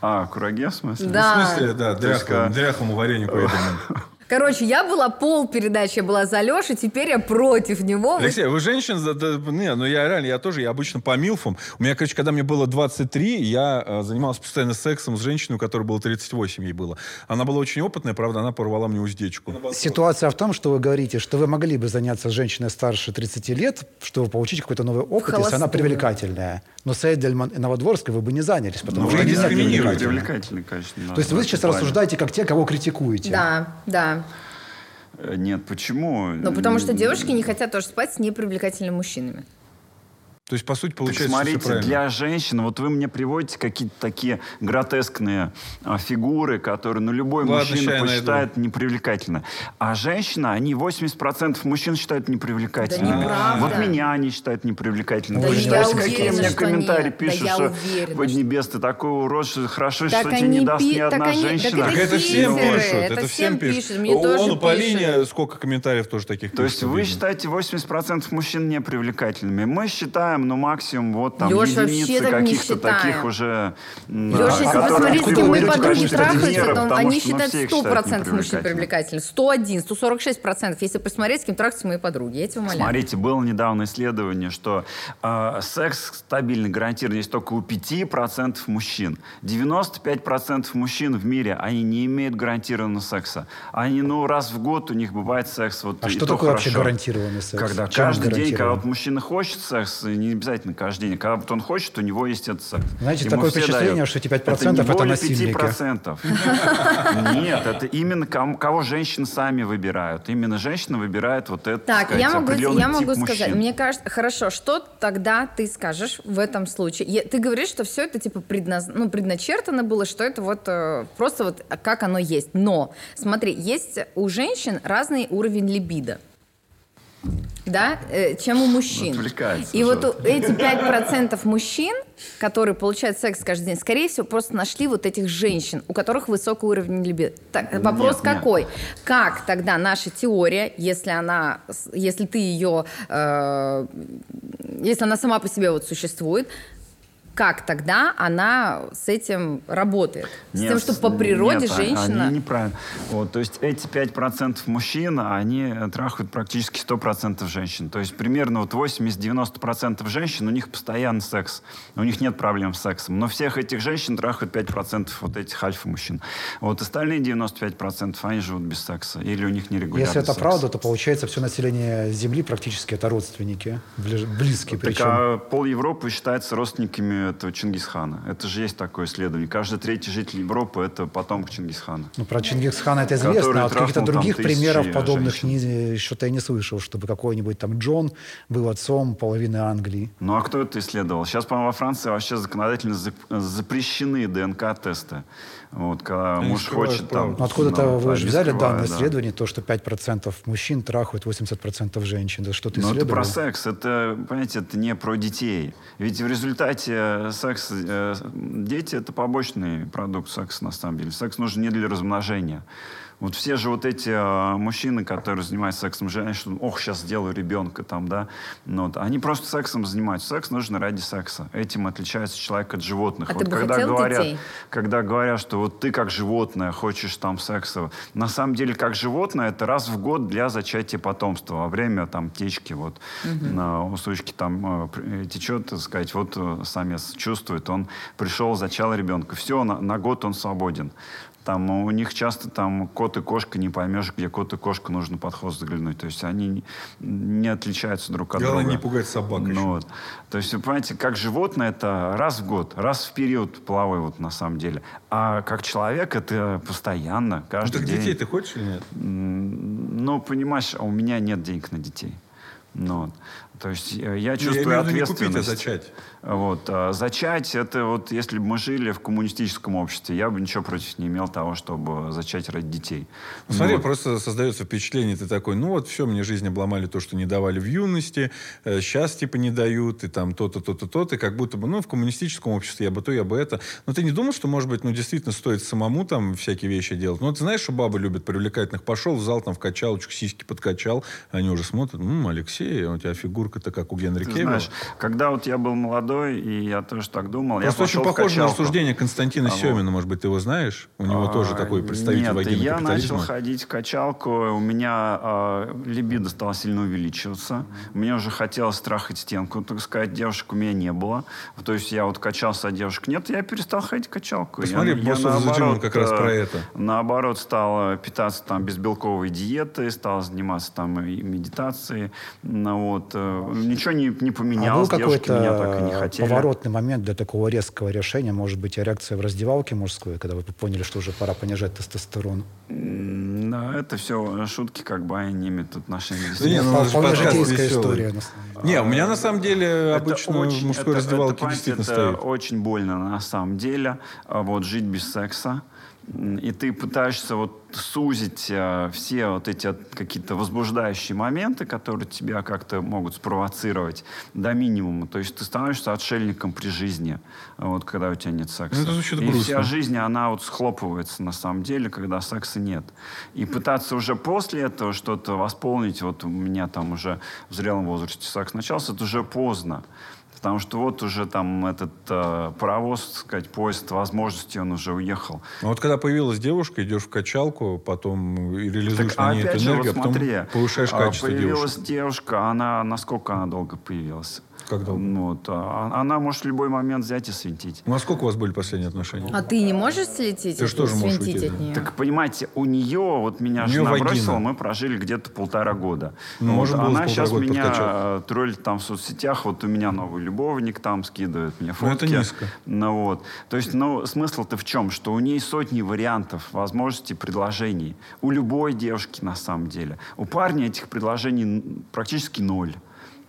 А, кураге в смысле? Да. В смысле, да, То есть, дряхлому, дряхлому вареньку этому. Короче, я была пол передачи, я была за Лешу, теперь я против него. Алексей, вы женщин... за- да, Не, ну я реально, я тоже, я обычно по милфам. У меня, короче, когда мне было 23, я э, занимался постоянно сексом с женщиной, у которой было 38 ей было. Она была очень опытная, правда, она порвала мне уздечку. Ситуация в том, что вы говорите, что вы могли бы заняться с женщиной старше 30 лет, чтобы получить какой-то новый опыт, если она привлекательная. Но с Эдельман и Новодворской вы бы не занялись, потому Ну, что вы дискриминируете. привлекательны. Привлекательный, конечно. То есть вы сейчас рассуждаете как те, кого критикуете. Да, да. Э, Нет, почему? Ну, потому что девушки не хотят тоже спать с непривлекательными мужчинами. То есть, по сути, Так получается, что смотрите, правильно. для женщин, вот вы мне приводите какие-то такие гротескные а, фигуры, которые ну, любой Ладно, мужчина посчитает непривлекательно. А женщина, они 80% мужчин считают непривлекательными. Да неправда. вот меня они считают непривлекательным. Да Вы считаете, какие мне комментарии нет. Да пишут, я что «Поднебес, ты такой урод, что хорошо, Так что тебе не даст пи- ни так одна они- так женщина». Так это всем пишут, это это всем всем пишут. пишут, мне тоже Он у Полине сколько комментариев тоже таких То есть вы видно. считаете 80% мужчин непривлекательными. Мы считаем, ну, максимум вот там вообще единицы каких-то считаем. таких уже... Леша, да, посмотреть, с кем мои подруги трахаются, они ну, считают все их 100% считают мужчин привлекательными. 101, 146 процентов. Если посмотреть, с кем трахаются мои подруги. Я тебя умоляю. Смотрите, было недавно исследование, что э, секс стабильный, гарантированный есть только у 5% мужчин. 95% мужчин в мире, они не имеют гарантированного секса. Они, ну, раз в год у них бывает секс. Вот, А что то такое вообще хорошо. гарантированный секс? Когда Чем каждый день, когда гарантирован? вот мужчина хочет секс, и не обязательно каждый день, когда вот он хочет, у него есть этот секс. Знаете, Ему такое впечатление, дают. что эти 5% это, не это более насильники. 5%. Нет, это именно кого женщины сами выбирают. Именно женщина выбирает вот это, Так, сказать, я могу, я могу тип сказать, мужчин. мне кажется, хорошо, что тогда ты скажешь в этом случае? Е- Ты говоришь, что все это типа предназ- ну, предначертано было, что это вот э, просто вот как оно есть. Но, смотри, есть у женщин разный уровень либидо. Да, э, чем у мужчин. Отвлекается И вот что-то. у- эти 5% мужчин, которые получают секс каждый день, скорее всего, просто нашли вот этих женщин, у которых высокий уровень либидо. Так, вопрос Нет, нет. какой? Как тогда наша теория, если она, если ты ее, э, если она сама по себе вот существует, как тогда она с этим работает? С Нет, тем, что по природе нет, а- женщина... Они неправильно. Вот, то есть эти 5% мужчин, они трахают практически 100% женщин. То есть примерно вот 80-90% женщин, у них постоянно секс. У них нет проблем с сексом. Но всех этих женщин трахают 5% вот этих альфа-мужчин. Вот остальные 95% они живут без секса. Или у них нерегулярный Если это секс. правда, то получается все население Земли практически это родственники, близкие Так, причем. а пол Европы считается родственниками этого Чингисхана. Это же есть такое исследование. Каждый третий житель Европы — это потомок Чингисхана. Ну, про Чингисхана это известно, а от каких-то других примеров подобных не, что-то я не слышал, чтобы какой-нибудь там Джон был отцом половины Англии. Ну а кто это исследовал? Сейчас, по-моему, во Франции вообще законодательно зап- запрещены ДНК-тесты. Вот, когда Они муж скрывают хочет правду. там... Ну, откуда-то ну, вы же взяли данное да. исследование, то, что 5% мужчин трахают 80% женщин. Это что-то Но это исследовали? про секс, это, понимаете, это не про детей. Ведь в результате секса, э, дети это побочный продукт секса, на самом деле. Секс нужен не для размножения. Вот все же вот эти э, мужчины, которые занимаются сексом, женщин, ох, сейчас сделаю ребенка там, да, ну, вот, они просто сексом занимаются. Секс нужен ради секса. Этим отличается человек от животных. А вот ты бы когда говорят, детей? когда говорят, что вот ты как животное хочешь там секса, на самом деле как животное это раз в год для зачатия потомства во время там течки вот на у сучки там э, при- течет, так сказать, вот э, самец чувствует, он пришел, зачал ребенка, все на, на год он свободен. Там у них часто там кот и кошка не поймешь, где кот и кошка нужно под хвост заглянуть. То есть они не, отличаются друг от Главное, друга. не пугать собак Ну, еще. вот. То есть, вы понимаете, как животное это раз в год, раз в период половой вот на самом деле. А как человек это постоянно, Ну, каждый так день. детей ты хочешь или нет? Ну, понимаешь, а у меня нет денег на детей. Ну, вот. То есть э, я Ну, чувствую я имею в виду не купить, а ответственность. зачать. Вот. а Зачать, это вот если бы мы жили в коммунистическом обществе, я бы ничего против не имел того, чтобы зачать ради детей. Ну, смотри, Вот. просто создается впечатление, ты такой, ну вот все, мне жизнь обломали то, что не давали в юности, сейчас типа не дают, и там то-то, то-то, то-то, и как будто бы, ну, в коммунистическом обществе я бы то, я бы это. Но ты не думал, что, может быть, ну, действительно стоит самому там всякие вещи делать? Ну, ты знаешь, что бабы любят привлекательных. Пошел в зал, там, в качалочку, сиськи подкачал, они уже смотрят, м, Алексей, у тебя фигурка-то как у Генри Кевилла. знаешь, когда вот я был молодой, и я тоже так думал, Просто я очень похоже на рассуждение Константина А. Семина, может быть, ты его знаешь? У него тоже А, такой представитель Нет, я начал ходить в качалку, у меня э, либидо стало сильно увеличиваться. Мне уже хотелось страхать стенку, так сказать, девушек у меня не было. То есть я вот качался, а девушек нет, я перестал ходить в качалку. Посмотри, я, the Gym, он как раз э, про это. Наоборот, стал питаться там безбелковой диетой, стал заниматься там и медитацией. Ну, вот, э, ничего не, не А был поменялось, девушки меня так и не какой-то хотели. поворотный момент для такого резкого решения? Может быть, реакция в раздевалке мужской, когда вы поняли, что уже пора понижать тестостерон? Да, это все шутки, как бы они имеют отношения Да не, ну, Вполне это же подкаст житейская история. на самом деле. Не, у меня на самом деле Это обычно очень- в мужской это- раздевалке это, действительно это стоит. очень больно на самом деле, а, вот жить без секса. И ты пытаешься вот сузить а, все вот эти какие-то возбуждающие моменты, которые тебя как-то могут спровоцировать до минимума. То есть ты становишься отшельником при жизни, вот когда у тебя нет секса. Ну, это звучит И грустно. вся жизнь, она вот схлопывается на самом деле, когда секса нет. И пытаться уже после этого что-то восполнить, вот у меня там уже в зрелом возрасте секс начался, это уже поздно. Потому что вот уже там этот э, паровоз, так сказать, поезд возможностей, он уже уехал. А вот когда появилась девушка, идешь в качалку, потом реализуешь Так, на ней эту опять же, энергию, вот а потом смотри, повышаешь а, качество появилась девушки. девушка, она, насколько она долго появилась? Как долго? Ну, вот, а, она может в любой момент взять и свинтить. Ну, а сколько у вас были последние отношения? А ты не можешь слететь? Ты и же можешь свинтить уйти, от нее? Так, понимаете, у нее, вот меня вагина. бросила, мы прожили где-то полтора года. Ну, за она сейчас года меня подкачать. э, троллит там в соцсетях, вот у меня новый любовник там скидывает мне Ну, фотки. это низко. Ну, вот. То есть, ну, смысл-то в чем? Что у ней сотни вариантов, возможностей, предложений. У любой девушки, на самом деле. У парня этих предложений практически ноль.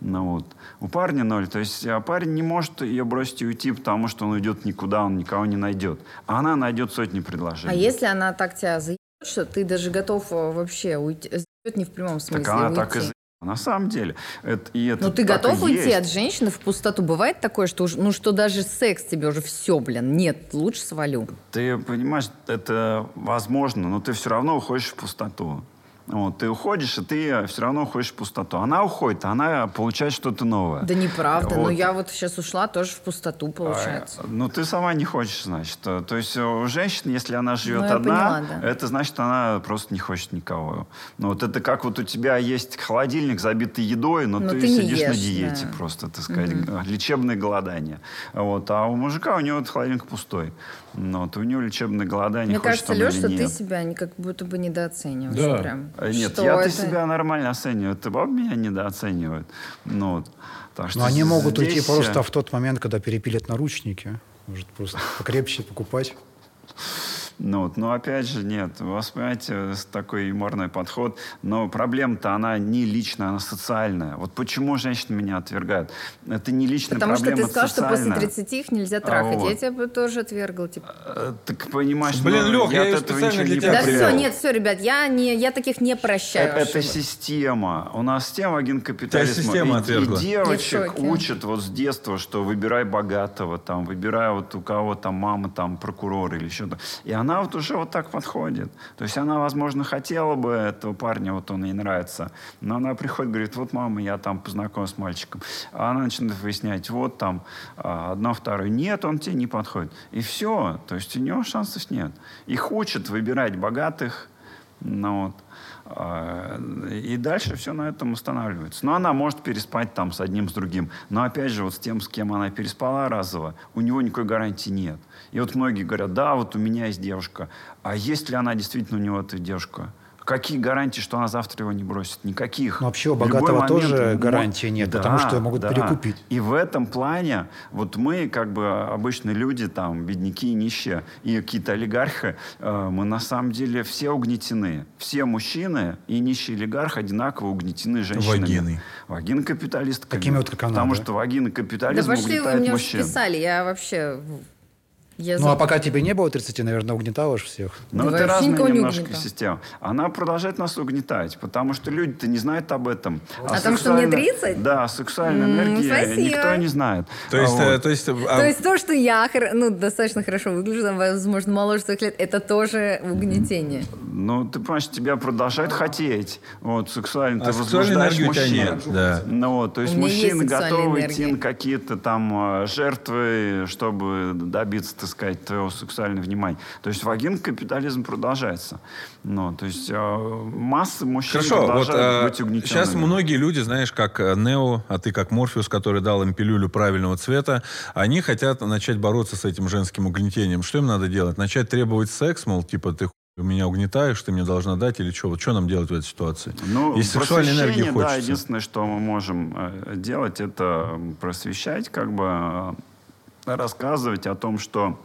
Ну, вот. У парня ноль. То есть а парень не может ее бросить и уйти, потому что он уйдет никуда, он никого не найдет. А она найдет сотни предложений. А если она так тебя заебет, что ты даже готов э, вообще уйти, заебет не в прямом смысле, Так она уйти. так и за- На самом деле. Это, и это Ну ты готов уйти есть. от женщины в пустоту? Бывает такое, что, уж- ну, что даже секс тебе уже все, блин, нет, лучше свалю. Ты понимаешь, это возможно, но ты все равно уходишь в пустоту. Вот, ты уходишь, и ты все равно уходишь в пустоту. Она уходит, а она получает что-то новое. Да неправда, но Вот. я вот сейчас ушла тоже в пустоту, получается. А, Ну, ты сама не хочешь, значит. То то есть у женщины, если она живет Ну, одна, поняла, да. это значит, она просто не хочет никого. Ну, вот это как вот у тебя есть холодильник, забитый едой, но, Но ты, ты сидишь на ешь, диете да. просто, так сказать, лечебное голодание. Вот. А у мужика у него этот холодильник пустой. Ну, вот у него лечебное голодание, Мне хочет кажется, он или Леш, что ты себя как будто бы недооцениваешь. Да. Прям. Э, Нет, я-то это? себя нормально оцениваю. Ты бабы меня недооценивают. Ну, вот. Так что Но они могут уйти здесь, просто в тот момент, когда перепилят наручники. Может, просто покрепче покупать. Ну, вот, но опять же, нет, у вас, понимаете, такой юморный подход, но проблема-то она не личная, она социальная. Вот почему женщины меня отвергают? Это не личная Потому что проблема, ты сказал, это что после социальная. 30 их нельзя трахать. вот. Я тебя бы тоже отвергла. Типа. Э, Так понимаешь, Блин, ну, Лёх, я от её этого ничего для не тебя Да привел. все, нет, все, ребят, я, не, я таких не прощаю. Э, Это ошибок. система. У нас система один капитализма. система и, отвергла. и девочек Я учат вот с детства, что выбирай богатого, там, выбирай вот у кого там мама, там, прокурор или еще-то. И она она вот уже вот так подходит. То есть она, возможно, хотела бы этого парня, вот он ей нравится, но она приходит, говорит, вот, мама, я там познакомилась с мальчиком. А она начинает выяснять, вот там а, одно, второе. Нет, он тебе не подходит. И все. То есть у него шансов нет. Их учат выбирать богатых, ну, вот. А, и дальше все на этом устанавливается. Но она может переспать там с одним, с другим. Но опять же, вот с тем, с кем она переспала разово, у него никакой гарантии нет. И вот многие говорят, да, вот у меня есть девушка. А есть ли она действительно у него эта девушка? Какие гарантии, что она завтра его не бросит? Никаких. Но вообще у богатого момент, тоже гарантии нет, да, потому что могут да. перекупить. И в этом плане вот мы, как бы обычные люди, там, бедняки, нищие и какие-то олигархи, э, мы на самом деле все угнетены. Все мужчины и нищий олигарх одинаково угнетены женщинами. Вагиной. Вагина капиталист. Такими вот, как она. Потому да? что вагина капитализм да пошли, угнетает вы мне мужчин. писали, я вообще я ну, за... а пока тебе не было 30, наверное, угнетала же всех. Ну, это разная немножко угнетала. система. Она продолжает нас угнетать, потому что люди-то не знают об этом. О том, что мне сексуальная- 30? Да, сексуальная М, энергия спасибо. никто не знает. То есть, А э, вот. то есть, а, То есть то, что я ну, достаточно хорошо выгляжу, там, возможно, моложе своих лет, это тоже угнетение. Ну, ты понимаешь, тебя продолжают хотеть. Вот, сексуально А ты возбуждаешь мужчин. нет, да. Ну, вот, то есть У меня есть мужчины готовы энергия. идти на какие-то там э, жертвы, чтобы добиться, так сказать, твоего сексуального внимания. То есть вагин капитализм продолжается. Ну, то есть э, масса мужчин Хорошо, вот продолжают быть а, угнетенными. сейчас многие люди, знаешь, как э, Нео, а ты как Морфеус, который дал им пилюлю правильного цвета, они хотят начать бороться с этим женским угнетением. Что им надо делать? Начать требовать секс, мол, типа, ты меня угнетаешь, ты мне должна дать или что? Вот что нам делать в этой ситуации? Ну, Если сексуальной энергии просвещение, да, хочется. единственное, что мы можем э, делать, это просвещать, как бы э, рассказывать о том, что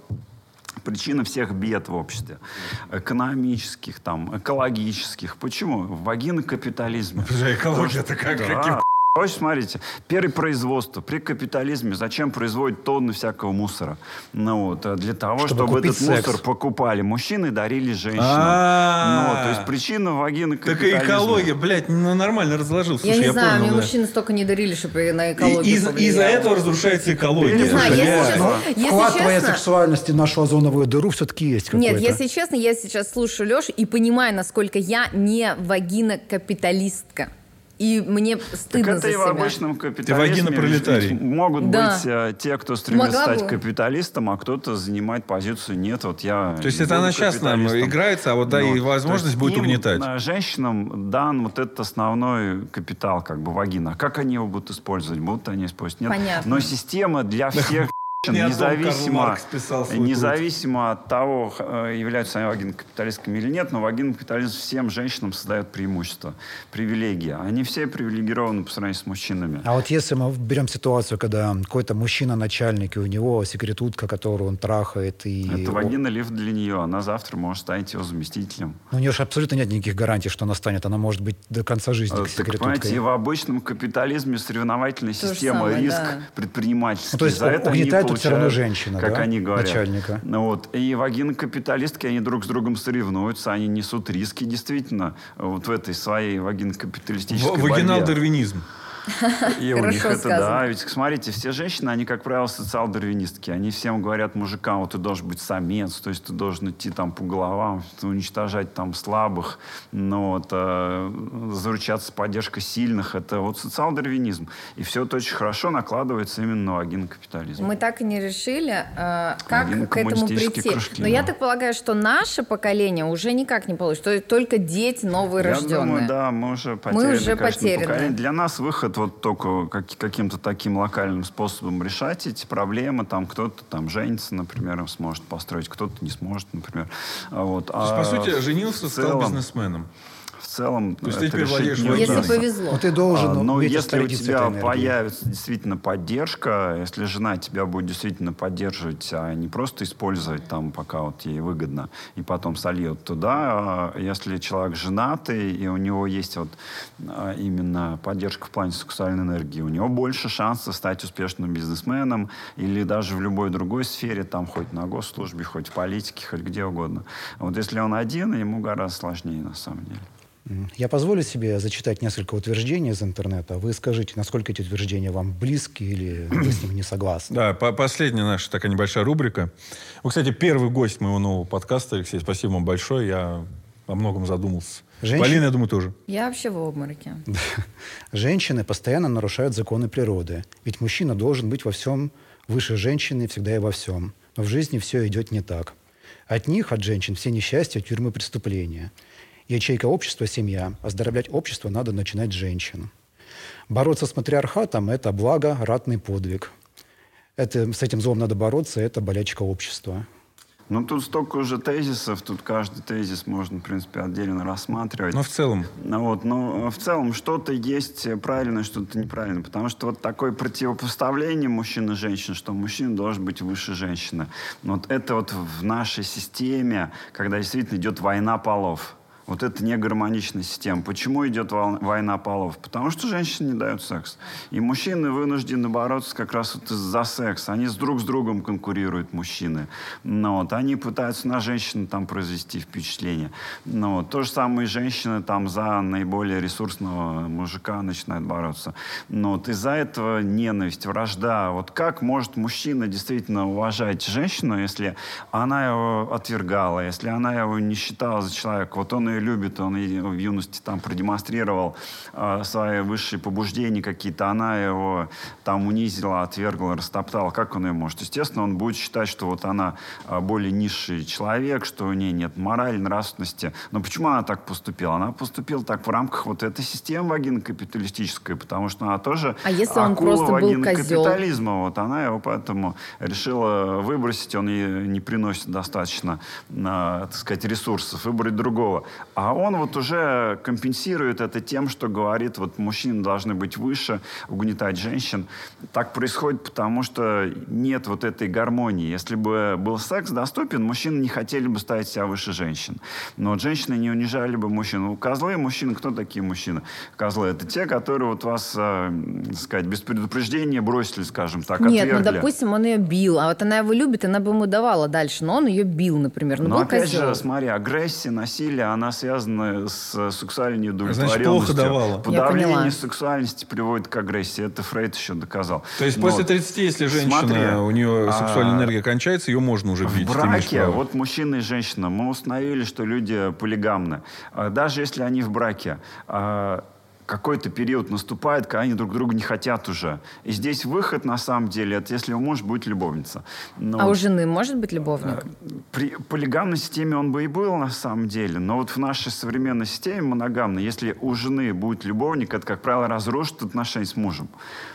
причина всех бед в обществе, экономических, там, экологических. Почему? Вагина капитализма. Экология-то как? Да. Короче, смотрите, перепроизводство при капитализме зачем производить тонны всякого мусора? Ну вот, а для того, Чтобы чтобы, этот мусор секс. покупали мужчины и дарили женщинам. Ну, вот, то есть причина вагины Так капитализма. и экология, блядь, ну, нормально разложил. Слушай, я не знаю, понял, мне да. мужчины столько не дарили, чтобы на экологию из-. Из-за этого разрушается экология. Не знаю, если честно, если Вклад твоей честно- сексуальности нашу озоновую дыру все-таки есть какой-то. Нет, если честно, я сейчас слушаю Лешу и понимаю, насколько я не вагина-капиталистка. И мне Так стыдно это за и в себя. обычном капитализме. вагина-пролетарий. ведь Могут Да. быть э, те, кто стремится Могла стать бы. капиталистом, а кто-то занимает позицию «нет, вот я То есть это она сейчас нам капиталистом». играется, а вот да, Ну, и возможность будет им, угнетать. э, Женщинам дан вот этот основной капитал, как бы вагина. А как они его будут использовать? Будут они использовать? Нет. Понятно. Но система для всех Том независимо, независимо от того, э, являются они вагинокапиталистками или нет, но вагинокапитализм всем женщинам создает преимущество, привилегии. Они все привилегированы по сравнению с мужчинами. А вот если мы берем ситуацию, когда какой-то мужчина начальник, и у него секретутка, которую он трахает, и Это вагина лифт для нее. Она завтра может стать его заместителем. Ну, у нее же абсолютно нет никаких гарантий, что она станет. Она может быть до конца жизни Э, Так, понимаете, и секретуткой. в обычном капитализме соревновательная То система, самое, риск да. предпринимательский. Ну, то есть За это они угнетает тут всё равно получают, женщина, как да, они говорят. начальника. Ну, вот. И вагины-капиталистки, они друг с другом соревнуются, они несут риски, действительно, вот в этой своей вагинокапиталистической В- борьбе. И у них это, да, ведь смотрите, все женщины, они, как правило, социал-дарвинистки. Они всем говорят мужикам, вот ты должен быть самец, то есть ты должен идти там по головам, уничтожать там слабых, но вот, э, заручаться поддержкой сильных. Это вот социал-дарвинизм. И все это очень хорошо накладывается именно на вагин капитализм. Мы так и не решили, э, как Один к этому прийти. кружки, Но я так полагаю, что наше поколение уже никак не получится. Только дети новые Я рожденные. думаю, да, мы уже потеряны, уже конечно, потеряны. поколение. Для нас выход вот только как- каким-то таким локальным способом решать эти проблемы. Там кто-то там женится, например, сможет построить, кто-то не сможет, например. А Вот. То есть, А по сути, женился, в стал целом- бизнесменом. В целом, То есть ты это теперь владеешь. Если повезло. Ну, ты должен А, но уметь если у тебя появится действительно поддержка, если жена тебя будет действительно поддерживать, а не просто использовать там, пока вот ей выгодно, и потом сольет туда, а если человек женатый, и у него есть вот а, именно поддержка в плане сексуальной энергии, у него больше шансов стать успешным бизнесменом или даже в любой другой сфере, там хоть на госслужбе, хоть в политике, хоть где угодно. Вот если он один, ему гораздо сложнее на самом деле. Я позволю себе зачитать несколько утверждений из интернета. Вы скажите, насколько эти утверждения вам близки или вы с ними не согласны. Да, по последняя наша такая небольшая рубрика. Вы, кстати, первый гость моего нового подкаста, Алексей. Спасибо вам большое. Я о многом задумался. Женщин- Полина, я думаю, тоже. Я вообще в обмороке. Женщины постоянно нарушают законы природы. Ведь мужчина должен быть во всем выше женщины всегда и во всем. Но в жизни все идет не так. От них, от женщин, все несчастья, тюрьмы, преступления. Ячейка общества – семья. Оздоровлять общество надо начинать с женщин. Бороться с матриархатом – это благо, ратный подвиг. Это, с этим злом надо бороться, это болячка общества. Ну, тут столько уже тезисов, тут каждый тезис можно, в принципе, отдельно рассматривать. Но в целом, Ну Вот, но в целом что-то есть правильное, что-то неправильно. Потому что вот такое противопоставление мужчин и женщин, что мужчина должен быть выше женщины. Но Вот это вот в нашей системе, когда действительно идет война полов. Вот это не гармоничная система. Почему идет война полов? Потому что женщины не дают секс. И мужчины вынуждены бороться как раз вот за секс. Они с друг с другом конкурируют, мужчины. Ну, вот, они пытаются на женщин там произвести впечатление. Ну, вот, то же самое и женщины там за наиболее ресурсного мужика начинают бороться. Но вот из-за этого ненависть, вражда. Вот как может мужчина действительно уважать женщину, если она его отвергала, если она его не считала за человека? Вот он ее любит, он в юности там продемонстрировал э, свои высшие побуждения какие-то, она его там унизила, отвергла, растоптала. Как он ее может? Естественно, он будет считать, что вот она э, более низший человек, что у нее нет морали, нравственности. Но почему она так поступила? Она поступила так в рамках вот этой системы вагинокапиталистической, потому что она тоже А если он просто был козел? вагинокапитализма. Вот она его поэтому решила выбросить, он ей не приносит достаточно, а, так сказать, ресурсов, выбрать другого. А он вот уже компенсирует это тем, что говорит, вот мужчины должны быть выше, угнетать женщин. Так происходит, потому что нет вот этой гармонии. Если бы был секс доступен, мужчины не хотели бы ставить себя выше женщин. Но вот женщины не унижали бы мужчин. У козлы мужчины, кто такие мужчины? Козлы это те, которые вот вас, э, так сказать, без предупреждения бросили, скажем так, Нет, ну, отвергли. допустим, он ее бил, а вот она его любит, она бы ему давала дальше, но он ее бил, например. Ну, Но опять козел. же, смотри, агрессия, насилие, она связана с э, сексуальной неудовлетворенностью. плохо давала. Подавление сексуальности приводит к агрессии. Это Фрейд еще доказал. то есть Но после 30, если женщина, смотри, у нее а, сексуальная энергия кончается, ее можно уже бить. В браке, вот мужчина и женщина, мы установили, что люди полигамны. А Даже если они в браке, а, какой-то период наступает, когда они друг друга не хотят уже. И здесь выход, на самом деле, это если у мужа будет любовница. Но А у жены может быть любовник? при полигамной системе он бы и был, на самом деле. Но вот в нашей современной системе моногамной, если у жены будет любовник, это, как правило, разрушит отношения с мужем.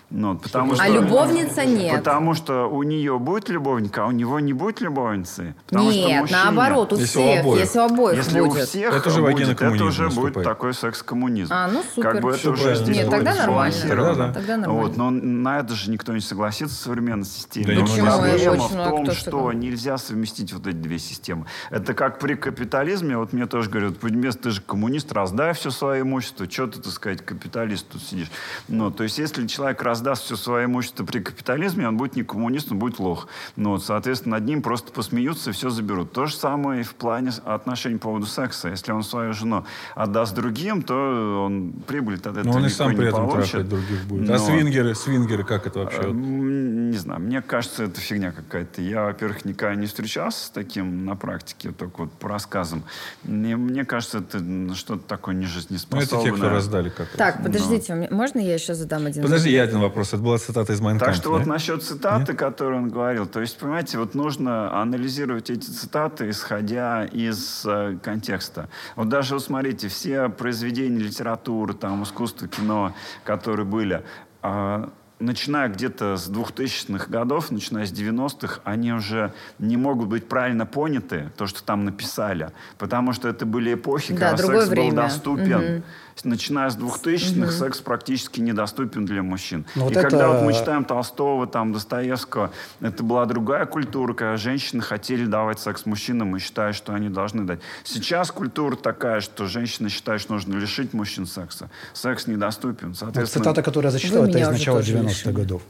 Ну, потому А что, любовница нет. Потому что у нее будет любовник, а у него не будет любовницы. Потому что Нет, наоборот, у Если у всех, обоих. если у обоих если у будет. всех Это уже будет, это уже будет наступает. такой секс-коммунизм. А, ну, супер. Как бы это уже правильно. здесь Нет, будет тогда нормально. Тогда да. Тогда нормально. Вот, но на это же никто не согласится в современной системе. Да Почему? Проблема Очень в много том, что нельзя совместить вот эти две системы. Это как при капитализме, вот мне тоже говорят, «Пудимес, ты же коммунист, раздай все свое имущество, что ты, так сказать, капиталист тут сидишь. Ну, то есть, если человек раздаст все свое имущество при капитализме, он будет не коммунист, он будет лох. Ну, вот, соответственно, над ним просто посмеются и все заберут. То же самое и в плане отношений по поводу секса. Если он свою жену отдаст другим, то он прибыль от этого Но он и сам не при этом получит. трахает других будет. Но- А свингеры, свингеры, как это вообще? Э, Не знаю, мне кажется, это фигня какая-то. Я, во-первых, никогда не встречался с таким на практике, только вот по рассказам. Мне, мне кажется, это что-то такое Ну, нежизнеспособное. это те, кто раздали как раз. Так, подождите, мне- можно я еще задам один Подожди, вопрос? я один вопрос. Это была цитата из Майнкампа. Так что вот насчет цитаты, которую он говорил, то есть, понимаете, вот нужно анализировать эти цитаты, исходя из э, контекста. Вот даже, вот смотрите, все произведения литературы, там, искусства, кино, которые были, а, начиная где-то с 2000-х годов, начиная с 90-х, они уже не могут быть правильно поняты, то, что там написали, потому что это были эпохи, Да, когда секс время. был доступен. Мгм. Начиная с 2000-х секс практически недоступен для мужчин. Ну, вот И когда это- вот мы читаем Толстого, там, Достоевского, это была другая культура, когда женщины хотели давать секс мужчинам и считают, что они должны дать. Сейчас культура такая, что женщины считают, что нужно лишить мужчин секса. Секс недоступен. Вот Соответственно, цитата, которую я зачитал, это из начала тоже 90-х лишили. годов.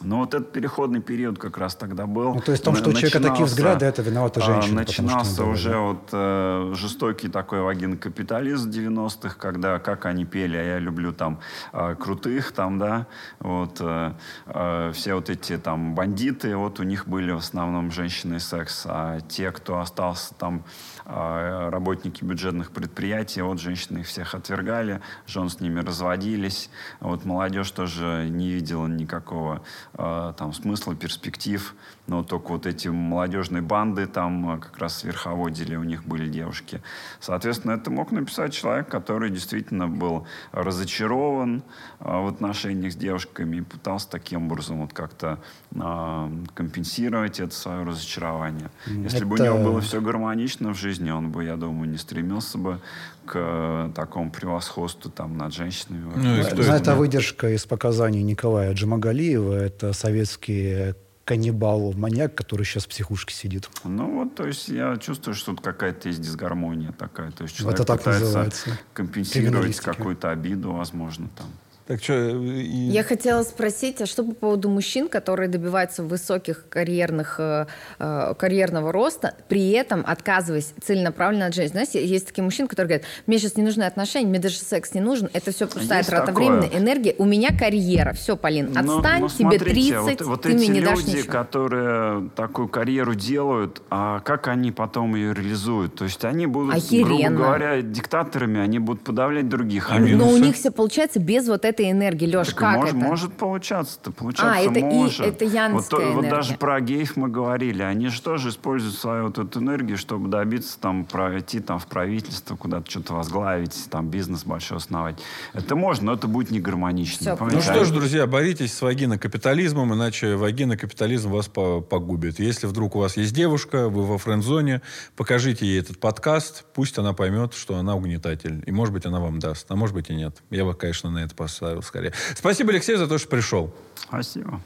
Ну, вот этот переходный период как раз тогда был. Ну, то есть в том, что у человека такие взгляды, это виновата женщина. Начинался потому, уже вот э, жестокий такой вагинокапитализм 90-х, когда, как они пели, а я люблю там э, крутых, там, да, вот, э, э, все вот эти там бандиты, вот у них были в основном женщины и секс, а те, кто остался там, работники бюджетных предприятий, вот женщины их всех отвергали, жен с ними разводились, вот молодежь тоже не видела никакого э, там смысла, перспектив, но только вот эти молодежные банды там э, как раз верховодили, у них были девушки. Соответственно, это мог написать человек, который действительно был разочарован э, в отношениях с девушками и пытался таким образом вот как-то э, компенсировать это свое разочарование. Если это... бы у него было все гармонично в жизни, он бы, я думаю, не стремился бы к э, такому превосходству там над женщинами. Ну, это, это, это выдержка из показаний Николая Джамагалиева. Это советский каннибал-маньяк, который сейчас в психушке сидит. Ну вот, то есть я чувствую, что тут какая-то есть дисгармония такая. То есть человек Это так пытается называется. компенсировать какую-то обиду, возможно, там. Так что... И... Я хотела спросить, а что по поводу мужчин, которые добиваются высоких карьерных, э, э, карьерного роста, при этом отказываясь целенаправленно от женщин? Знаете, есть такие мужчины, которые говорят, мне сейчас не нужны отношения, мне даже секс не нужен, это все пустая есть трата такое. времени, энергия, у меня карьера, все, Полин, отстань, но, но тебе смотрите, 30, вот, вот ты мне не люди, дашь ничего. которые такую карьеру делают, а как они потом ее реализуют? То есть они будут, Охеренно. грубо говоря, диктаторами, они будут подавлять других. А но у них все получается без вот этой энергии. Леш, так как мож, это? Может получаться-то, получаться а, это может. И, это янская вот, энергия. вот даже про геев мы говорили. Они же тоже используют свою вот эту энергию, чтобы добиться там пройти там в правительство, куда-то что-то возглавить, там бизнес большой основать. Это можно, но это будет не гармонично. Ну что ж, друзья, боритесь с вагинокапитализмом, иначе вагинокапитализм вас погубит. Если вдруг у вас есть девушка, вы во френд-зоне, покажите ей этот подкаст, пусть она поймет, что она угнетатель. И, может быть, она вам даст, а может быть и нет. Я бы, конечно, на это поставил скорее. Спасибо, Алексей, за то, что пришел. Спасибо.